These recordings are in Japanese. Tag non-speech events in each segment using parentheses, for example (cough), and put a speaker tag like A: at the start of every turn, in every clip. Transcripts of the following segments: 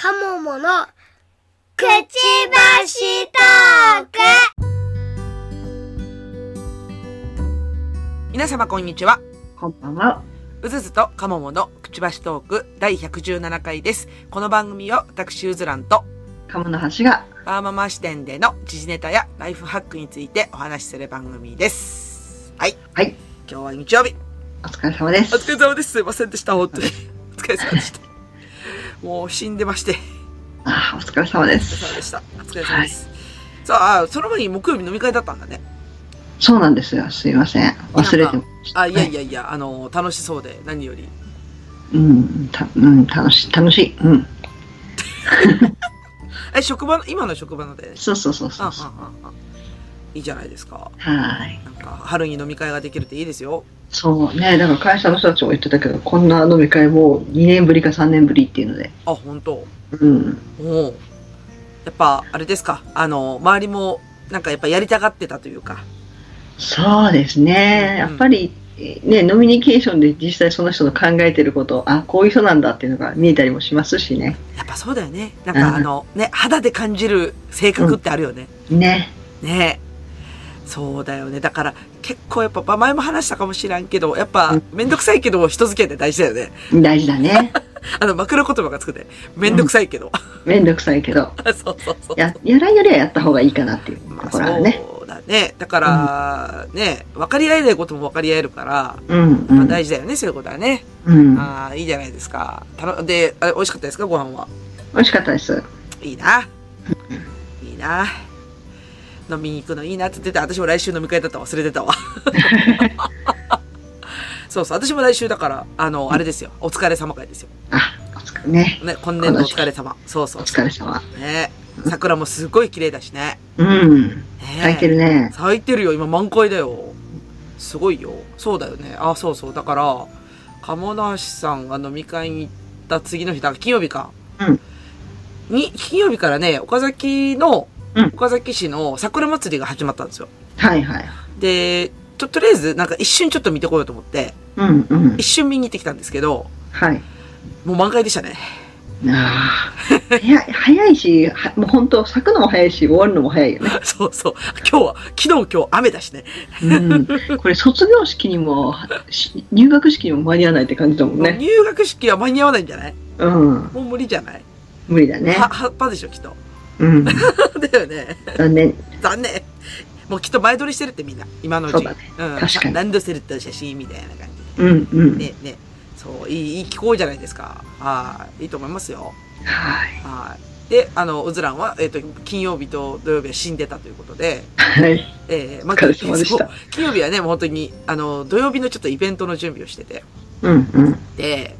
A: カモモのくちばしトーク
B: 皆様こんにちは。
C: こんばんは。
B: うずずとかもものくちばしトーク第117回です。この番組は私うずらんと
C: 鴨の橋が、
B: パーママ視点での時事ネタやライフハックについてお話しする番組です。はい。
C: はい、
B: 今日は日曜日。
C: お疲れ様です。
B: お疲れ様です。すいませんでした。本当に。お疲れ様でした。もう死んでまして。
C: あーお疲れ様で
B: お疲れ
C: す。
B: 様でした。お疲れ様です。さあ、その前に木曜日飲み会だったんだね。
C: そうなんですよ。すいません。忘れてました。
B: あ、いやい
C: や。
B: やいや、あの、楽しそうで、何より。
C: うん、た、うん、楽しい、楽しい。うん。(laughs)
B: え、職場の、今の職場ので？
C: そうそうそうそ
B: あ、
C: うそう。
B: あ、あ、あ。いいじゃないですか。
C: はい。
B: なんか、春に飲み会ができるっていいですよ。
C: そうね。だから会社の人たちも言ってたけど、こんな飲み会も2年ぶりか3年ぶりっていうので。
B: あ、本当？
C: うん。
B: おうやっぱ、あれですか？あの、周りも、なんかやっぱやりたがってたというか。
C: そうですね。やっぱり、ね、ノミニケーションで実際その人の考えてること、あ、こういう人なんだっていうのが見えたりもしますしね。
B: やっぱそうだよね。なん
C: うん
B: かあの、ね、肌で感じる性格ってあるよね。
C: ね。
B: ねそうだよね。だから、結構やっぱ、まあ前も話したかもしらんけど、やっぱ
C: うん、
B: めんどくさいけど、人付き合いって大事だよね。
C: 大事だね。(laughs)
B: あの、枕言葉がつくて、めんどくさいけど。
C: めんどくさいけど。(laughs)
B: そうそうそう。
C: や、やらんよりはやった方がいいかなっていう
B: まあ、
C: ところはね。
B: そうだね。だから、ね、分かり合えないことも分かり合えるから、
C: うん、う
B: まあ
C: ん。
B: 大事だよね、そういうことはね。
C: うん。
B: ああ、いいじゃないですか。たので、あれ、美味しかったですかご飯は？
C: 美味しかったです。
B: いいな。いいな。飲みに行くのいいなって言ってた。私も来週飲み会だった忘れてたわ。(laughs) そうそう。私も来週だから、あの、あれですよ。お疲れ様会ですよ。
C: あ、お疲れね。
B: ね、今年度お疲れ様。そうそう
C: お疲れ様。
B: ね。桜もすごい綺麗だしね。
C: うん。
B: ね
C: 咲いてるね。
B: 咲いてるよ。今満開だよ。すごいよ。そうだよね。あ、そうそう。だから、鴨梨さんが飲み会に行った次の日、だから金曜日か。
C: うん。
B: に、金曜日からね、岡崎の、
C: うん
B: 岡崎市の桜祭りが始まったんですよ。
C: はいはい。
B: で、ちょ、とりあえず、なんか一瞬ちょっと見てこようと思って、
C: うんうん
B: 一。瞬見に行ってきたんですけど、
C: はい。
B: もう満開でしたね。
C: ああ。(laughs) 早い、し、はもう本当咲くのも早いし、終わるのも早いよね。(laughs)
B: そうそう。今日は、昨日今日雨だしね。
C: うん。これ卒業式にも、し入学式にも間に合わないって感じだもんね。
B: 入学式は間に合わないんじゃない？
C: うん。
B: もう無理じゃない？
C: 無理だね。
B: は、葉っぱでしょ、きっと。
C: うん。(laughs)
B: だよね。
C: 残念。
B: 残念。もうきっと前撮りしてるってみんな。今のうち。
C: そうだね
B: うん。
C: 確かに
B: ランドセルと写真みたいな感
C: うんうん。
B: ね、ね。そう、いい、いい気候じゃないですか。はい。いいと思いますよ。
C: はい。
B: はい。で、あの、うずらんは、えっ、と、金曜日と土曜日は死んでたということで、
C: はい。
B: えー、ま
C: お疲れ様でした
B: そう金曜日はね、もう本当に、あの、土曜日のちょっとイベントの準備をしてて、
C: うんうん。
B: で、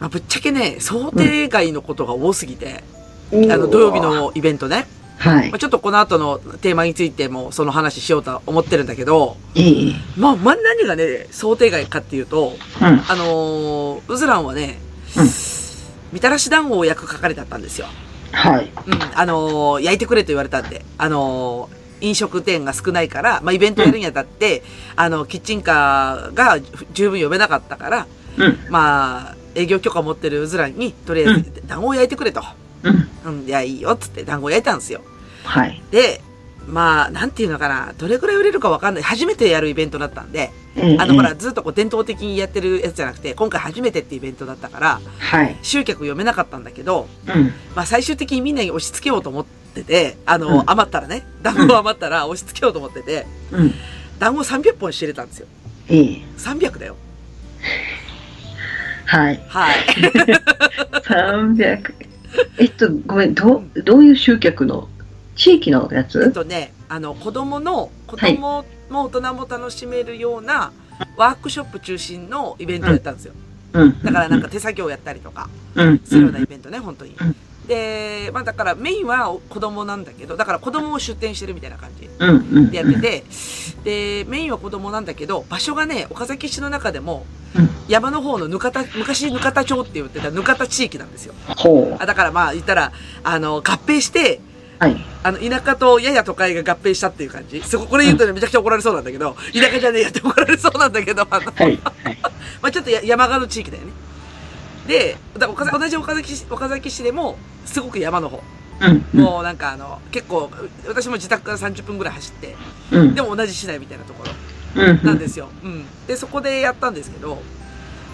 B: まあ、ぶっちゃけね、想定外のことが多すぎて、
C: あ
B: あの、土曜日。のイベントね、
C: はい
B: まあ、。ちょっとこの後のテーマについてもその話しようとは思ってるんだけど、
C: いい。うん。
B: まあ、まあ、何がね、想定外かっていうと、あのー、うずらんはね、
C: うん
B: みたらし団子を焼く係だったんですよ。
C: はい。
B: うん、あのー焼いてくれと言われたんで、あのー飲食店が少ないから、まあ、イベントやるにあたって、あの、キッチンカーが十分呼べなかったから、
C: うん。
B: まあ、営業許可を持ってるうずらんに、とりあえず、団子を焼いてくれと。
C: うん。
B: うん、いや、いいよ、っつって団子を焼いたんですよ。
C: はい。
B: で、まあ、なんていうのかな、どれくらい売れるかわかんない。初めてやるイベントだったんで、あの、ほら、ずっとこう伝統的にやってるやつじゃなくて、今回初めてってイベントだったから、
C: はい。
B: 集客読めなかったんだけど、
C: うん。
B: まあ最終的にみんなに押し付けようと思ってて、あの、
C: うん
B: 余ったらね、団子余ったら押し付けようと思ってて、
C: うん。
B: 団子300本仕入れたんですよ。
C: いい。
B: 300だよ。
C: はい。
B: はい。(laughs)
C: 300。えっと、ごめん、どう、どういう集客の地域のや
B: えっ
C: つ
B: とね、あの、子供の、子供も大人も楽しめるような、ワークショップ中心のイベントをやったんですよ。
C: うん。
B: だからなんか手作業をやったりとか、
C: うん。
B: するようなイベントね、本当に
C: うん。
B: で、まあだからメインは子供なんだけど、だから子供を出店してるみたいな感じ。でやってて、で、メインは子供なんだけど、場所がね、岡崎市の中でも、
C: うん
B: 山の方のぬかた、昔ぬかた町って言ってたぬかた地域なんですよ。
C: ほ
B: あだからまあ言ったら、あの、合併して、
C: う。はい。
B: あの、田舎とやや都会が合併したっていう感じ。そこ、これ言うとね、めちゃくちゃ怒られそうなんだけど、田舎じゃねえやって怒られそうなんだけど、あの、
C: はい。はい。(laughs)
B: まあちょっとや山側の地域だよね。で、だ岡同じ岡崎市、岡崎市でも、すごく山の方。
C: うん。
B: もうなんかあの、結構、私も自宅から30分ぐらい走って、
C: うん。
B: でも同じ市内みたいなところ
C: うん。
B: なんですよ。うん。で、そこでやったんですけど、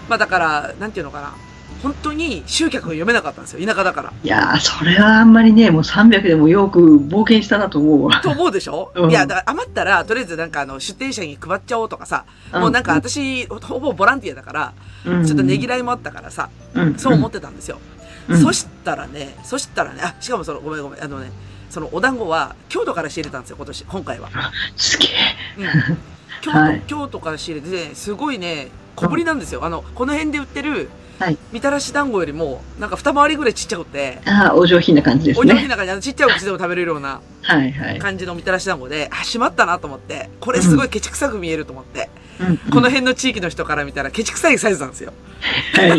B: まあだから、なんていうのかな。本当に集客が読めなかったんですよ。田舎だから。
C: いやー、それはあんまりね、もう300でもよく冒険したなと思うわ。(laughs)
B: と思うでしょ、
C: うん
B: いや、だから余ったら、とりあえずなんかあの、出店者に配っちゃおうとかさ、もうなんか私、ほぼボランティアだから、
C: うん、
B: ちょっとねぎらいもあったからさ、
C: うん、
B: そう思ってたんですよ。
C: うん
B: そしたらね、そしたらね、あ、しかもその、ごめんごめん、あのね、そのお団子は京都から仕入れたんですよ、今年、今回は。
C: すげえ。
B: うん。(laughs) 京都、
C: はい
B: 京都から仕入れて、ね、すごいね、小ぶりなんですよ。あの、この辺で売ってる、
C: はい
B: みたらし団子よりも、なんか二回りぐらいちっちゃくて、
C: ああ、お上品な感じです
B: お上品
C: ね。
B: な感じ、ちっちゃいお口でも食べれるような。感じのみたらし団子で、あ、しまったなと思って、これすごいケチくさく見えると思って、
C: うん
B: この辺の地域の人から見たらケチくさいサイズなんですよ。
C: はい。は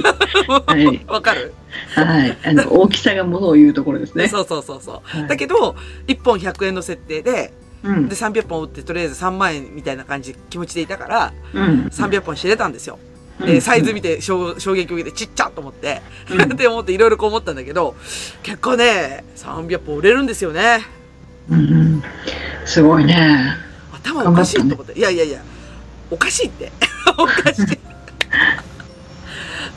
C: い (laughs)
B: わかる？
C: はい。あの、(laughs) 大きさがものを言うところですね。
B: そうそうそうそう。
C: はい
B: だけど、1本100円の設定で、
C: うん
B: で、。300本売ってとりあえず3万円みたいな感じ、気持ちでいたから、
C: うん。
B: 300本知れたんですよ。
C: うん
B: で、サイズ見て衝衝撃を受けてちっちゃと思って、
C: うん (laughs)
B: って思っていろいろこう思ったんだけど、結構ね、300本売れるんですよね。
C: うん。すごいね。
B: 頭おかしいと思って。いやいやいや、おかしいって。(laughs) おかしい。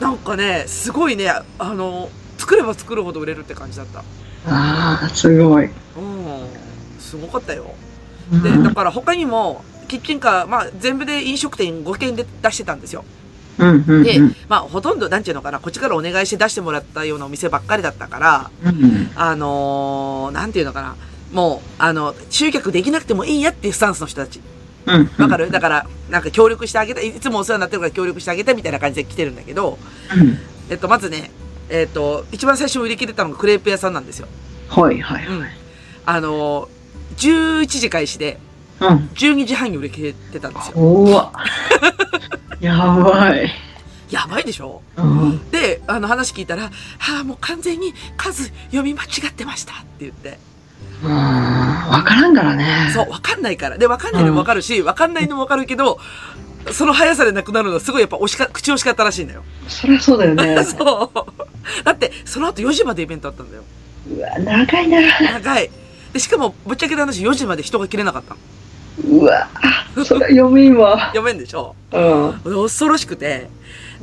B: (laughs) なんかね、すごいね、あの、作れば作るほど売れるって感じだった。
C: ああ、すごい。
B: うん。すごかったよ。
C: うん
B: で、だから他にも、キッチンカー、まあ全部で飲食店5軒で出してたんですよ。
C: うんうん
B: で
C: うん、
B: まあほとんど、なんていうのかな、こっちからお願いして出してもらったようなお店ばっかりだったから、
C: うん
B: あのー、なんていうのかな、もう、あの、集客できなくてもいいやっていうスタンスの人たち。
C: うん。
B: わかる？だから、なんか協力してあげた、いつもお世話になってるから協力してあげたみたいな感じで来てるんだけど、
C: うん
B: えっと、まずね、えっと、一番最初売り切れたのがクレープ屋さんなんですよ。
C: はいはい
B: うん
C: はい。。
B: あのー、11時開始で、
C: うん。
B: 12時半に売り切れてたんですよ。
C: うわ。(laughs) やばい。
B: やばいでしょ？
C: うん。
B: で、あの話聞いたら、はあ、もう完全に数読み間違ってましたって言って。
C: うんわからんからね。
B: そう、わかんないから。で、わかんないのもわかるし、わかんないのもわかるけど、その速さでなくなるのはすごいやっぱ押しか、口惜しかったらしいんだよ。
C: そりゃそうだよね。(laughs)
B: そう。だって、その後4時までイベントあったんだよ。
C: うわ、長いな。
B: 長い。で、しかも、ぶっちゃけた話、4時まで人が切れなかったの。
C: うわ、それは読めんわ。(laughs)
B: 読めんでしょ？
C: うん。
B: 恐ろしくて。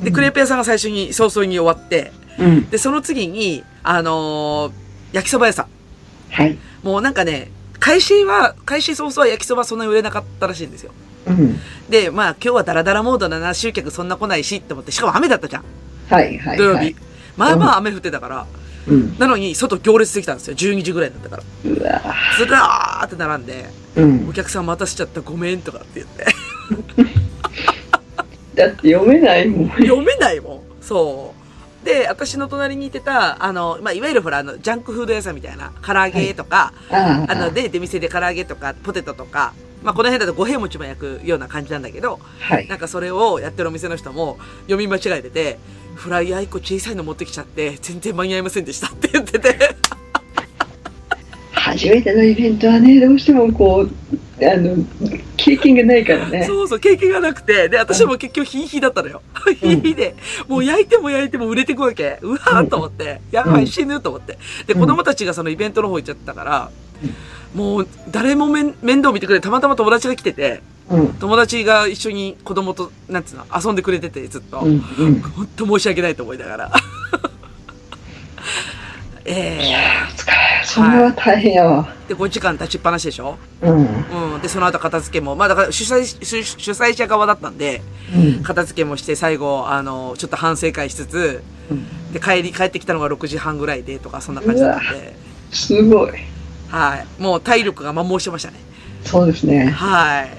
B: で、クレープ屋さんが最初に早々に終わって、
C: うん。
B: で、その次に、あのー焼きそば屋さん。
C: はい。
B: もうなんかね、開始は、開始早々は焼きそばそんなに売れなかったらしいんですよ。
C: うん。
B: で、まあ今日はダラダラモードだな、集客そんな来ないしって思って、しかも雨だったじゃん。
C: はいはい。
B: 土曜日。
C: はい。
B: まあまあ雨降ってたから。
C: うん。
B: なのに、外行列できたんですよ。12時ぐらいだったから。
C: うわ。
B: ずらーって並んで、
C: うん
B: お。客さん待たせちゃったごめんとかって言って。(laughs)
C: だって読めないもん。
B: 読めないもん。そう。で、私の隣にいてた、あの、まあ、いわゆるほら、あの、ジャンクフード屋さんみたいな、唐揚げとか、
C: あ
B: あの、で、出店で唐揚げとか、ポテトとか、まあ、この辺だと五平餅も焼くような感じなんだけど、
C: はい。
B: なんかそれをやってるお店の人も読み間違えてて、フライヤー一個小さいの持ってきちゃって、全然間に合いませんでしたって言ってて。
C: 初めてのイベントはね、どうしてもこう、あの、経験がないからね。
B: そうそう、経験がなくて、で、私も結局ヒーヒーだったのよ。ヒーヒーで、もう焼いても焼いても売れてくわけ。うわーと思って、やばい、死ぬと思って。で、
C: うん
B: 子供たちがそのイベントの方行っちゃったから、もう誰も面面倒見てくれたまたま友達が来てて、
C: うん。
B: 友達が一緒に子供と、なんつうの、遊んでくれてて、ずっと。
C: うん。うん。
B: 本当申し訳ないと思いながら。え
C: いやー、お疲れ。それは大変やわ。
B: ー、で、5時間立ちっぱなしでしょ？
C: うん。
B: うん。で、その後片付けも、まあだから主催、主主催者側だったんで、
C: うん。
B: 片付けもして最後、あの、ちょっと反省会しつつ、
C: うん
B: で、帰り、帰ってきたのが6時半ぐらいでとか、そんな感じだったんで、
C: すごい。
B: はい。もう体力が摩耗してましたね。
C: そうですね。
B: はい。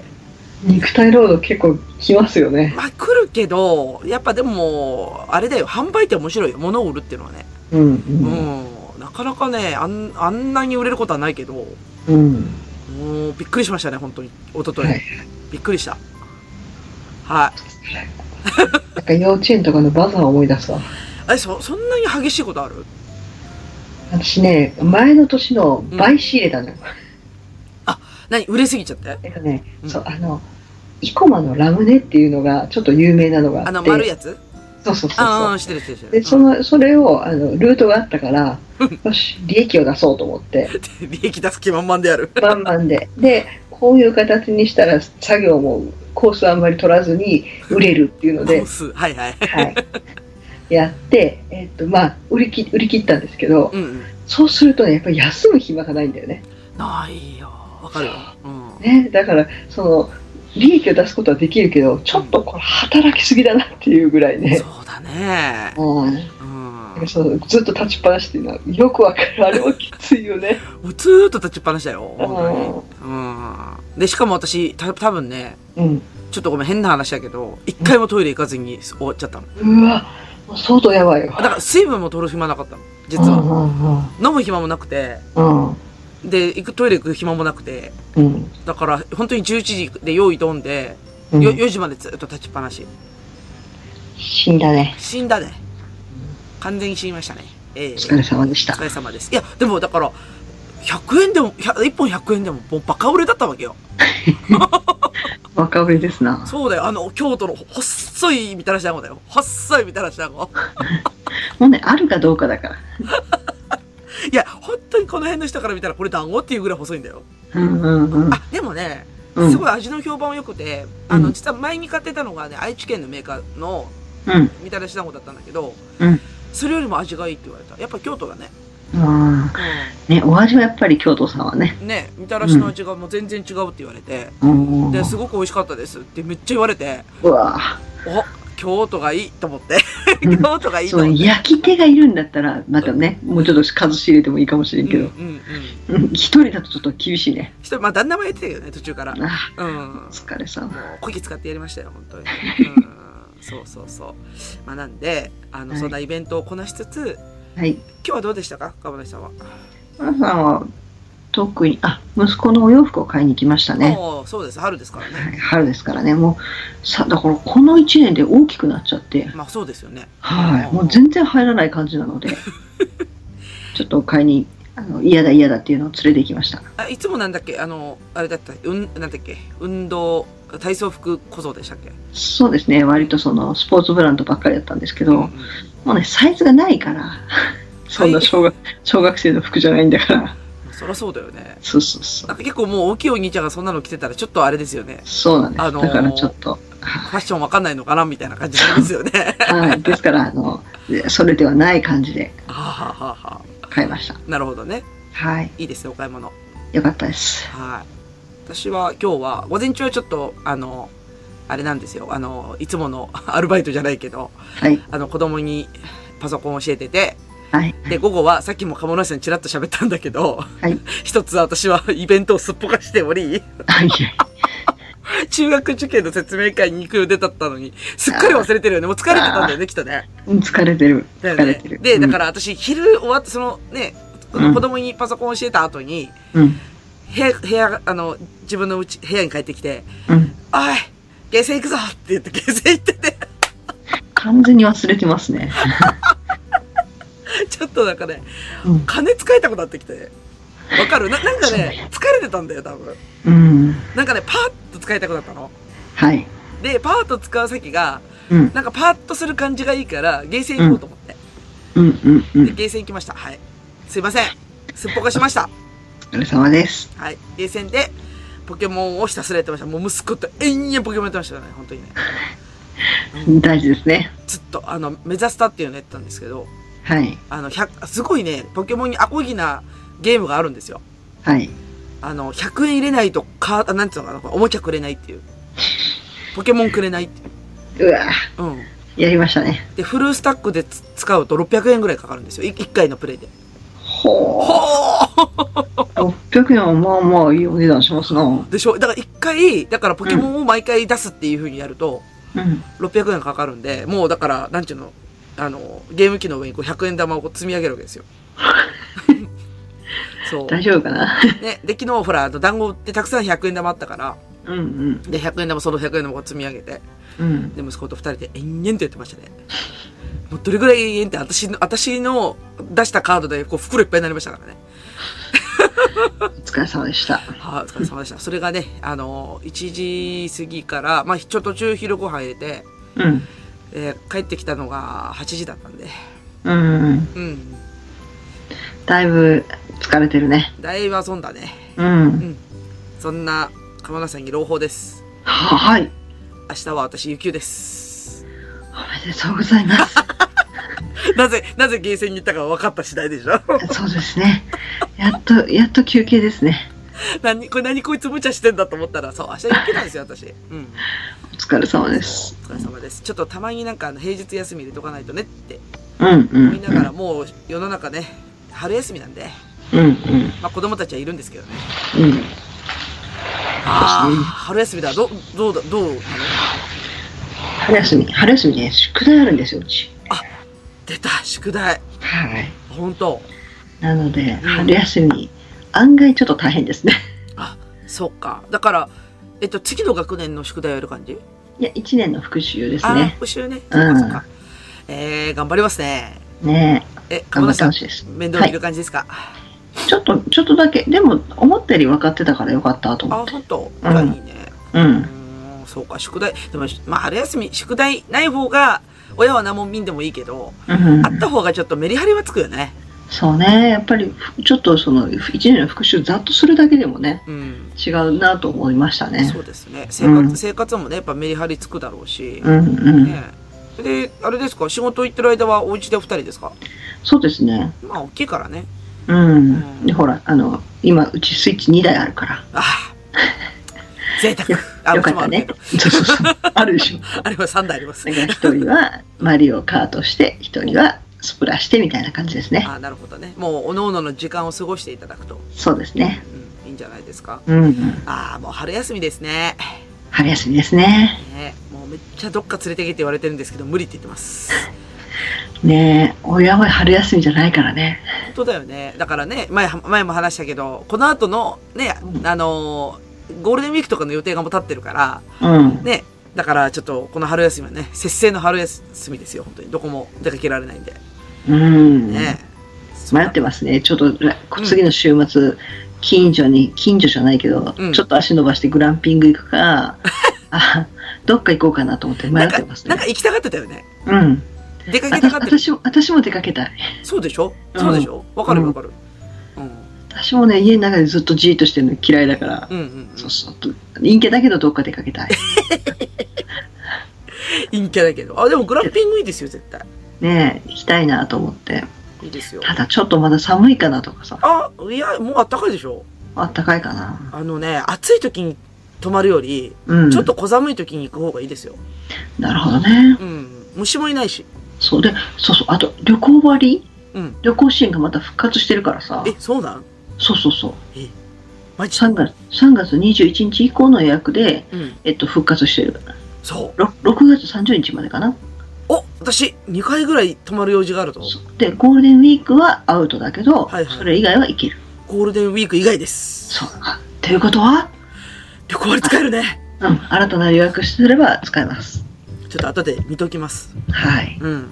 C: 肉体労働結構きますよね。
B: まあ来るけど、やっぱでも、あれだよ、販売って面白いよ。物を売るっていうのはね。
C: うん。う。
B: うんん。なかなかね、あんあんなに売れることはないけど、
C: うん。
B: もうびっくりしましたね、本当に。一昨日、
C: はい。
B: びっくりした。はい。
C: なんか幼稚園とかのバザーを思い出すわ。(laughs)
B: え、そ、そんなに激しいことある？
C: 私ね、前の年の倍仕入れたのよ。
B: 何？売れすぎちゃって？
C: えっとね、
B: うん
C: そう、あの、生駒のラムネっていうのがちょっと有名なのがあって。
B: あの、丸いやつ？
C: そうそうそうそう
B: ああ、してるしてるしてる。
C: で、その、それを、あの、ルートがあったから、よし、利益を出そうと思って、
B: う (laughs) ん利益出す気満々である。
C: バンバンで。で、こういう形にしたら、作業もコースあんまり取らずに売れるっていうので
B: コー、ス。はいはい。
C: はい。やって、えっと、まあ、売り切売り切ったんですけど、
B: うんうん。
C: そうするとね、やっぱり休む暇がないんだよね。
B: ないよ。わかるよ。うん。
C: ね、だから、その、利益を出すことはできるけど、ちょっとこれ働きすぎだなっていうぐらいね。
B: そうだね。
C: うん
B: うん。
C: そうずっと立ちっぱなしっていうのはよくわかる。あれはきついよね。
B: もうずーっと立ちっぱなしだよ。本当に。うん。で、しかも私、た多分ね、
C: うん。
B: ちょっとごめん、変な話だけど、一回もトイレ行かずに終わっちゃったの。
C: うわ、もう相当やばいよ。
B: だから水分も取る暇なかったの。実は。飲む暇もなくて、
C: うんうん
B: で、行く、トイレ行く暇もなくて、
C: うん。うん。
B: だから、本当に11時で用意どんで、
C: うん
B: よ4時までずっと立ちっぱなし。
C: 死んだね。
B: 死んだね。完全に死にましたね。ええ
C: お疲れ様でした
B: お疲。れ様です。いや、でもだから、100円でも、100 1本100円でも、もうバカ売れだったわけよ。(laughs)
C: 若売りですな。
B: そうだよ。あの、京都の細いみたらし団子だよ。細いみたらし団子。(laughs)
C: もうね、あるかどうかだから。(laughs)
B: いや、本当にこの辺の人から見たらこれ団子っていうぐらい細いんだよ。
C: うんうんうん。
B: あ、でもね、
C: うん
B: すごい味の評判は良くて、あの、
C: うん
B: 実は前に買ってたのがね、愛知県のメーカーの
C: うん。
B: みたらし団子だったんだけど、
C: うん
B: それよりも味がいいって言われた。やっぱ京都だね。
C: ああ。ね、お味はやっぱり京都さんはね。
B: うん。ね、みたらしの味がもう全然違うって言われて、
C: うん。
B: で、すごく美味しかったですってめっちゃ言われて、
C: うわ
B: お、京都がいいと思って。
C: うん
B: 京都がいいと思って。
C: 焼き手がいるんだったら、またね、もうちょっと数仕入れてもいいかもしれんけど、
B: うんうんうん。
C: うん一人だとちょっと厳しいね。
B: 一人、まあ旦那もやってたけどね、途中から。
C: あ
B: うん。
C: お疲れさん
B: も。う、こき使ってやりましたよ、本当に。(laughs) うん。そうそうそう。まあなんで、あの、
C: はい
B: そんなイベントをこなしつつ、
C: はい。
B: 今日はどうでしたか川村さんは？
C: 皆さんは、特に、あ、息子のお洋服を買いに来ましたね。
B: そうです、春ですからね。
C: はい春ですからね、もう、さ、だからこの1年で大きくなっちゃって、
B: まあそうですよね。
C: はい、もう全然入らない感じなので、(laughs) ちょっと買いに、あの、嫌だ嫌だっていうのを連れて行きました。
B: あいつもなんだっけ？あの、あれだった、うん、なんだっけ？運動、体操服小僧でしたっけ？
C: そうですね、割とその、スポーツブランドばっかりだったんですけど、
B: うんうん。
C: もうね、サイズがないから、(laughs) そんな小学、小学生の服じゃないんだから。
B: そりゃそうだよね。
C: そうそうそう。
B: なんか結構もう大きいお兄ちゃんがそんなの着てたらちょっとあれですよね。
C: そうなんです。
B: あのー
C: だからちょっと、
B: ファッションわかんないのかなみたいな感じなんですよね。(laughs)
C: はい。ですから、あの、それではない感じで
B: はあ、はあはあは
C: 買いました。
B: あ、なるほどね。
C: はい。
B: いいですよ、お買い物。
C: よかったです。
B: はい。私は今日は、午前中はちょっと、あの、あれなんですよ。あの、いつものアルバイトじゃないけど、
C: はい。
B: あの、子供にパソコンを教えてて、
C: はい。
B: で、午後は、さっきも鴨梨さんにちらっと喋ったんだけど、
C: はい。
B: 一つ私はイベントをすっぽかしており、
C: はい。
B: 中学受験の説明会に行く予定だったのに、すっかり忘れてるよね。もう疲れてたんだよね、きっとね。
C: うん疲れてる。疲れてる。。
B: で、だからら私、昼終わって、そのね、
C: うん
B: 子供にパソコンを教えた後に、
C: うん。
B: 部屋、部屋、あの、自分のうち、部屋に帰ってきて、
C: うん。
B: おいゲーセン行くぞって言ってゲーセン行ってて、
C: 完全に忘れてますね。(laughs)
B: ちょっとなんかね、
C: うん。
B: 金使いたくなってきて。わかる？ななんかね、疲れてたんだよ、多分。
C: うん。
B: なんかね、パーッと使いたくなったの。
C: はい。
B: で、パーッと使う先が、
C: うん。
B: なんかパーッとする感じがいいから、ゲーセン行こうと思って。
C: うん。うん。う
B: で、
C: ん。
B: ゲーセン行きました。はい。すいません。すっぽかしました。
C: お疲れ様です。
B: はい。ゲーセンで、ポケモンをひたすらやってました。もう息子と延々ポケモンやってましたよね、本当にね。(laughs)
C: 大事ですね。
B: ずっと、あの、メザスタっていうのやってたんですけど、
C: はい。
B: あの、100、すごいね、ポケモンにアコギなゲームがあるんですよ。
C: はい。
B: あの、100円入れないと、か、あなんていうのかな、おもちゃくれないっていう。ポケモンくれないっていう
C: わ
B: う。うん。
C: やりましたね。
B: で、フルスタックでつ使うと600円ぐらいかかるんですよ。1回のプレイで。
C: ほ
B: ほ
C: う。600円はまあまあいいお値段しますな。
B: ーでしょ？だから1回、だからポケモンを毎回出すっていう風にやると、
C: うん。
B: 600円かかるんで、もうだから、なんちゅうの、あの、ゲーム機の上にこう100円玉をこう積み上げるわけですよ。(laughs) そう。
C: 大丈夫かな？
B: ね、で、昨日ほら、あの、団子ってたくさん100円玉あったから、
C: うんうん。
B: で、100円玉、その100円玉を積み上げて、
C: うん。
B: で、息子と二人で延々とやってましたね。もうどれぐらい延々って、私の、私の出したカードで、こう、袋いっぱいになりましたからね。(laughs)
C: お疲れ様でした。
B: はい、お疲れ様でした。それがね、あの、1時過ぎから、まあ、ちょっと途中昼ご飯入れて、
C: うん。
B: えー帰ってきたのが8時だったんで。
C: うん。
B: うん。
C: だいぶ疲れてるね。
B: だいぶ遊んだね。
C: うん。
B: そんな、鎌田さんに朗報です。
C: はい。
B: 明日は私、有給です。
C: おめでとうございます。(laughs)
B: なぜ、なぜゲーセンに行ったか分かった次第でしょ
C: そうですね。やっと、やっと休憩ですね。(laughs)
B: 何、これ何こいつ無茶してんだと思ったら、そう、明日有給なんですよ、私。うん。
C: お疲れ様です。
B: お疲れ様です。ちょっとたまになんか平日休み入れとかないとねって
C: うんう
B: 思い
C: ん。
B: ながら、もう世の中ね、春休みなんで、
C: うんうん。
B: まあ子供たちはいるんですけどね。
C: うん。
B: ああ、春休みだ。ど、どうだ、どうなの？
C: 春休み、春休みね、宿題あるんですよ、うち。
B: 出た、宿題。
C: はい。
B: 本当
C: なので、
B: うん
C: 春休み、案外ちょっと大変ですね。
B: あ、そうか。だから、えっと、次の学年の宿題をやる感じ？
C: いや、1年の復習です
B: ああ、
C: ね。
B: 復習ね。
C: うん
B: そ。えー、頑張りますね。
C: ね
B: え、
C: え、頑張って
B: 鎌田さん。面倒見る感じですか、
C: ちょっと、ちょっとだけ、でも、思ったより分かってたからよかったと思
B: あ、
C: って。
B: 本当？
C: うん
B: いいね。
C: う。
B: うんん、そうか、宿題。でも、まあ、春休み、宿題ない方が、親は何も見んでもいいけど、
C: うん
B: あった方がちょっとメリハリはつくよね。
C: そうね、やっぱり、ちょっとその、1年の復習ざっとするだけでもね、
B: うん。
C: 違うなと思いましたね。
B: そうですね。生活、
C: うん
B: 生活もね、やっぱメリハリつくだろうし。
C: うんうん。
B: ねで、あれですか、仕事行ってる間はお家でお二人ですか？
C: そうですね。
B: まあ、大きいからね。
C: うん。で、ほら、あの、今、うちスイッチ2台あるから。
B: ああ。贅沢
C: よ。かったね。そうそうそう。あるでしょ。(laughs)
B: あれは3台あります。
C: だから一人はマリオカートして、一人はスプラしてみたいな感じですね。
B: あなるほどね。もう、おのおのの時間を過ごしていただくと、
C: そうですね。
B: うん、いいんじゃないですか？
C: うんうん。
B: ああ、もう春休みですね。
C: 春休みですね。
B: ねもうめっちゃどっか連れてけって言われてるんですけど、無理って言ってます。(laughs)
C: ねえ、親は春休みじゃないからね。
B: 本当だよね。だからね、前、前も話したけど、この後の、ね、
C: うん
B: あのーゴールデンウィークとかの予定がもう立ってるから、
C: うん。
B: ね、だからちょっとこの春休みはね、節制の春休みですよ、本当に。どこも出かけられないんで。
C: うん。
B: ね。
C: 迷ってますね。ちょっとら次の週末、近所に、近所じゃないけど、
B: うん
C: ちょっと足伸ばしてグランピング行くか、(laughs) あどっか行こうかなと思って迷ってます、ね
B: なんか。行きたがってたよね。
C: うん。
B: 出か
C: あ
B: けたがってる。
C: 私も、私も出かけたい。
B: そうでしょ？
C: うん
B: そうでしょ？わかるわかる。うん。
C: 私もね、家の中でずっとじーっとしてるの嫌いだから、
B: うんうんうん。
C: そうそう。陰キャだけどどっか出かけたい。(laughs)
B: 陰キャだけど。あ、でもグランピングいいですよ、絶対。
C: ねえ、行きたいなと思って。
B: いいですよ。
C: ただちょっとまだ寒いかなとかさ、
B: あ、いや、もうあったかいでしょ？
C: あったかいかな。
B: あのね、暑い時に泊まるより、
C: うん。
B: ちょっと小寒い時に行く方がいいですよ。
C: なるほどね。
B: うん。虫もいないし。
C: そうで、そうそう。あと、旅行割
B: うん。
C: 旅行支援がまた復活してるからさ。
B: え、そうなん？
C: そうそうそう。
B: マジ
C: 3月、3月21日以降の予約で、
B: うん。
C: えっと、復活してる。
B: そう。
C: ろ 6, 月30日までかな。
B: お、私、2回ぐらい泊まる用事があると。
C: で、ゴールデンウィークはアウトだけど、
B: はいはい
C: それ以外は行ける。
B: ゴールデンウィーク以外です。
C: そう。あということは、
B: 旅行割使えるね。
C: うん、新たな予約すれば使えます。
B: ちょっと後で見ときます。
C: はい。
B: うん。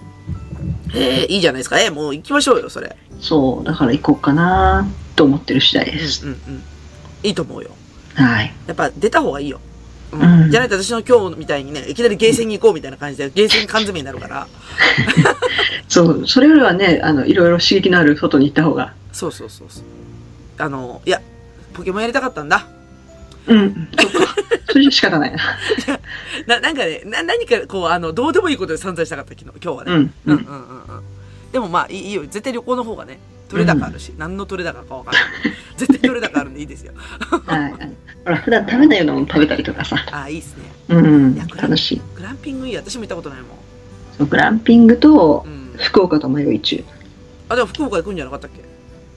B: えー、いいじゃないですか。えー、もう行きましょうよ、それ。
C: そう、だから行こうかなと思ってる次第です。
B: うんうんうん。いいと思うよ。
C: はい。
B: やっぱ出た方がいいよ。うん
C: うん
B: じゃないと私の今日みたいにね、いきなりゲーセンに行こうみたいな感じで、ゲーセン缶詰になるから。
C: そう、それよりはね、あの、いろいろ刺激のある外に行った方が。
B: そうそうそうそう。あの、いや、ポケモンやりたかったんだ。
C: うん、そっか。それじゃ仕方ないな。(laughs)
B: な、なんかね、な、何かこう、あの、どうでもいいことで散々したかった、昨日、今日はね。
C: うん。
B: う
C: ん
B: うんうん。でもまあいいよ。絶対旅行の方がね、取れ高あるし、何の取れ高かわかんない。(laughs) 絶対取れ高あるんでいいですよ。
C: はい。ほら、普段食べないようなもの食べたりとかさ。
B: ああ、いいっすね。
C: うん楽しい。
B: グランピングいい。私も行ったことないもん。
C: そうグランピングと
B: うん。
C: 福岡と迷い中。
B: あ、でも福岡行くんじゃなかったっけ？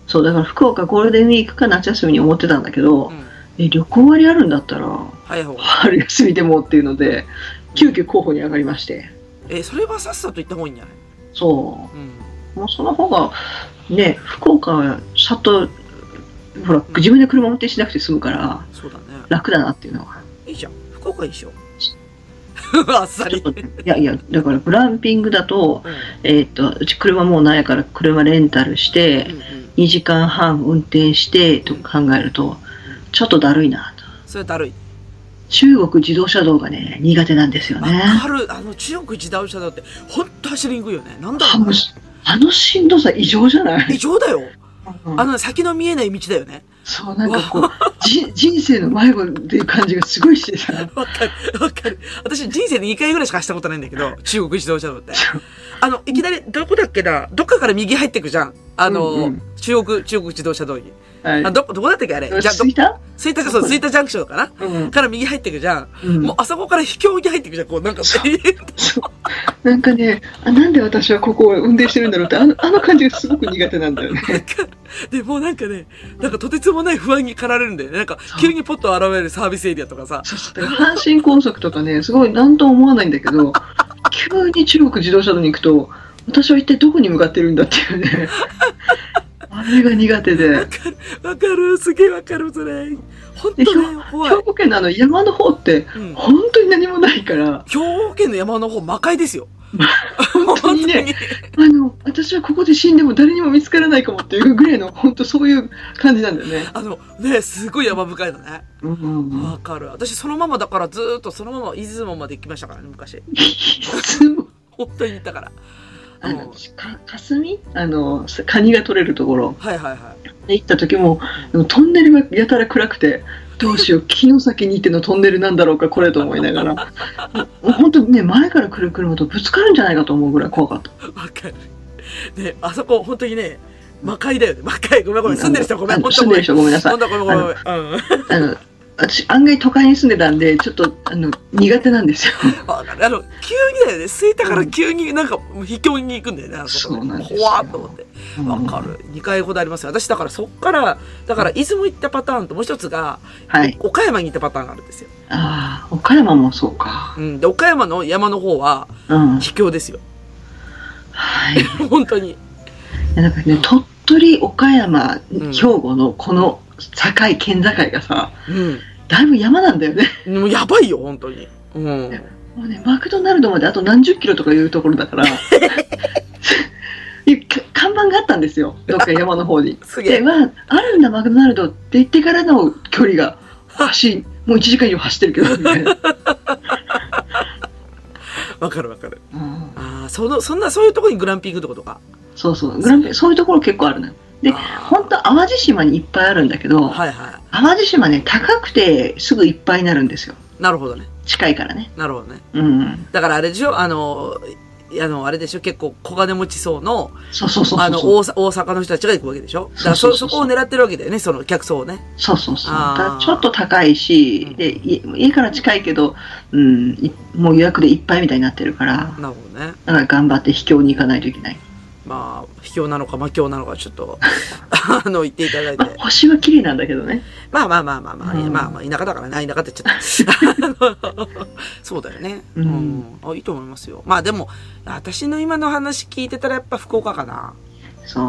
C: そう、だから福岡ゴールデンウィークか夏休みに思ってたんだけど、
B: うん。
C: え、旅行割あるんだったら、
B: 早い。
C: 春休みでもっていうので、急遽候補に上がりまして。
B: え、それはさっさと行った方がいいんじゃない？
C: そ
B: うん。
C: う。もうその方が、ね、福岡はさっと、ほら、自分で車運転しなくて済むから、
B: そうだね。
C: 楽だなっていうのは。
B: いいじゃん。福岡いいでしょ。(laughs) あっさり。
C: いやいや、だからグランピングだと、
B: うん。
C: えーっと、うち車もうないから車レンタルして
B: う、んうん。
C: 2時間半運転してと考えると、ちょっとだるいなと。
B: それだるい。
C: 中国自動車道がね、苦手なんですよ
B: わ
C: ね。
B: かる。あの、中国自動車道って、ほんと走りにくいよね。なんだろうな。
C: あのしんどさ異常じゃない？
B: 異常だよ。
C: うん
B: あの、先の見えない道だよね。
C: そう、なんかこう、じ人生の迷子っていう感じがすごいしてさ。(laughs)
B: わかる、わかる。私人生で2回ぐらいしか走ったことないんだけど、中国自動車道って。あの、いきなり、どこだっけな、どっかから右入ってくじゃん。あの、
C: うんうん
B: 中国、中国自動車道に。
C: はい
B: あ、ど、どこだったっけあれ？じゃあ、ど
C: 着いた
B: 吹田、そう、吹田ジャンクションかな、
C: うん
B: から右入ってくじゃん。
C: うん
B: もうあそこから秘境に入ってくじゃん。こう、なんか、
C: なんかねあ、なんで私はここを運転してるんだろうって、あのあの感じがすごく苦手なんだよね。(laughs)
B: で、もうなんかね、なんかとてつもない不安に駆られるんだよね。なんか、急にポッと現れるサービスエリアとかさ。
C: 阪神高速とかね、すごい何とも思わないんだけど、(laughs) 急に中国自動車道に行くと、私は一体どこに向かってるんだっていうね。あれが苦手で。
B: わかる、わかる、すげえわかる、それ。本当
C: で兵
B: ね、怖い
C: 兵。庫県のあの山の方って、
B: うん
C: 本当に何もないから、
B: 兵庫県の山の方、魔界ですよ。(laughs)
C: 本当にね、あの、私はここで死んでも誰にも見つからないかもっていうぐらいの、本当そういう感じなんだよね。
B: あの、ね、すごい山深いのね。
C: うんうんうん。
B: わかる。私そのままだからずーっとそのまま出雲まで行きましたからね、昔。
C: いつも
B: 本当に行ったから。
C: あの、か、霞？あの、カニが取れるところ
B: はいはいはい。
C: で行った時も、トンネルがやたら暗くて、どうしよう、(laughs) 木の先に行ってのトンネルなんだろうか、これと思いながら。もう本当にね、前から来る車とぶつかるんじゃないかと思うぐらい怖かった。
B: わかる。ね、あそこ本当にね、魔界だよね。魔界。ごめんごめん。住んでる人ごめん。
C: 住んでる人ごめんなさい
B: ごめんごめん。うん。
C: 私案外都会に住んでたんで、ちょっと、あの、苦手なんですよ。
B: わかるあの、急にだよね。着いたから急になんか、秘境に行くんだよね。あそ
C: うなんですよ
B: 怖っと思って。わかる。2回ほどありますよ。私だからそっから、だから出雲行ったパターンともう一つが、
C: はい。
B: 岡山に行ったパターンがあるんですよ。
C: ああ、岡山もそうか。
B: うん。で、岡山の山の方は、
C: うん。
B: 秘境ですよ。
C: はい。(laughs)
B: 本当に。
C: いやなんかね、鳥取、岡山、
B: うん
C: 兵庫のこの境、県境がさ、
B: うん。
C: だいぶ山なんだよね。
B: もうやばいよ、本当に。うん。
C: もうね、マクドナルドまであと何十キロとかいうところだから、(laughs) 看板があったんですよ。どっか山の方に。(laughs)
B: すげえ
C: で、。まあ、あるんだ、マクドナルドって言ってからの距離が、走、もう1時間以上走ってるけど、みたいな。(laughs)
B: わかるわかる。
C: うん
B: ああ、その、そんな、そういうところにグランピングってことか。
C: そうそう、グランピそういうところ結構あるのよ。で、本当淡路島にいっぱいあるんだけど、
B: はいは
C: 淡路島ね、高くてすぐいっぱいになるんですよ。
B: い。なるほどね。
C: 近いからね。
B: なるほどね。
C: うん。
B: だからあれでしょ？あの、あの、あれでしょ？結構小金持ち層の、
C: そうそうそう。
B: あの、大阪の人たちが行くわけでしょ？だからそ、こを狙ってるわけだよね、その客層をね。
C: そうそうそう。ちょっと高いし、で、い家から近いけど、うん、いもう予約でいっぱいみたいになってるから、
B: なるほどね。
C: だから頑張って秘境に行かないといけない。
B: まあ、秘境なのか魔境なのかちょっと、(laughs) あの、言っていただいて
C: まあ。、星は綺麗なんだけどね。
B: まあまあまあまあまあ、
C: うん
B: まあまあ、田舎だからね、あ田舎って言っちゃった。(laughs) (laughs) そうだよね。う
C: うん
B: ん。あ、いいと思いますよ。まあでも、私の今の話聞いてたらやっぱ福岡かな。
C: そう。
B: う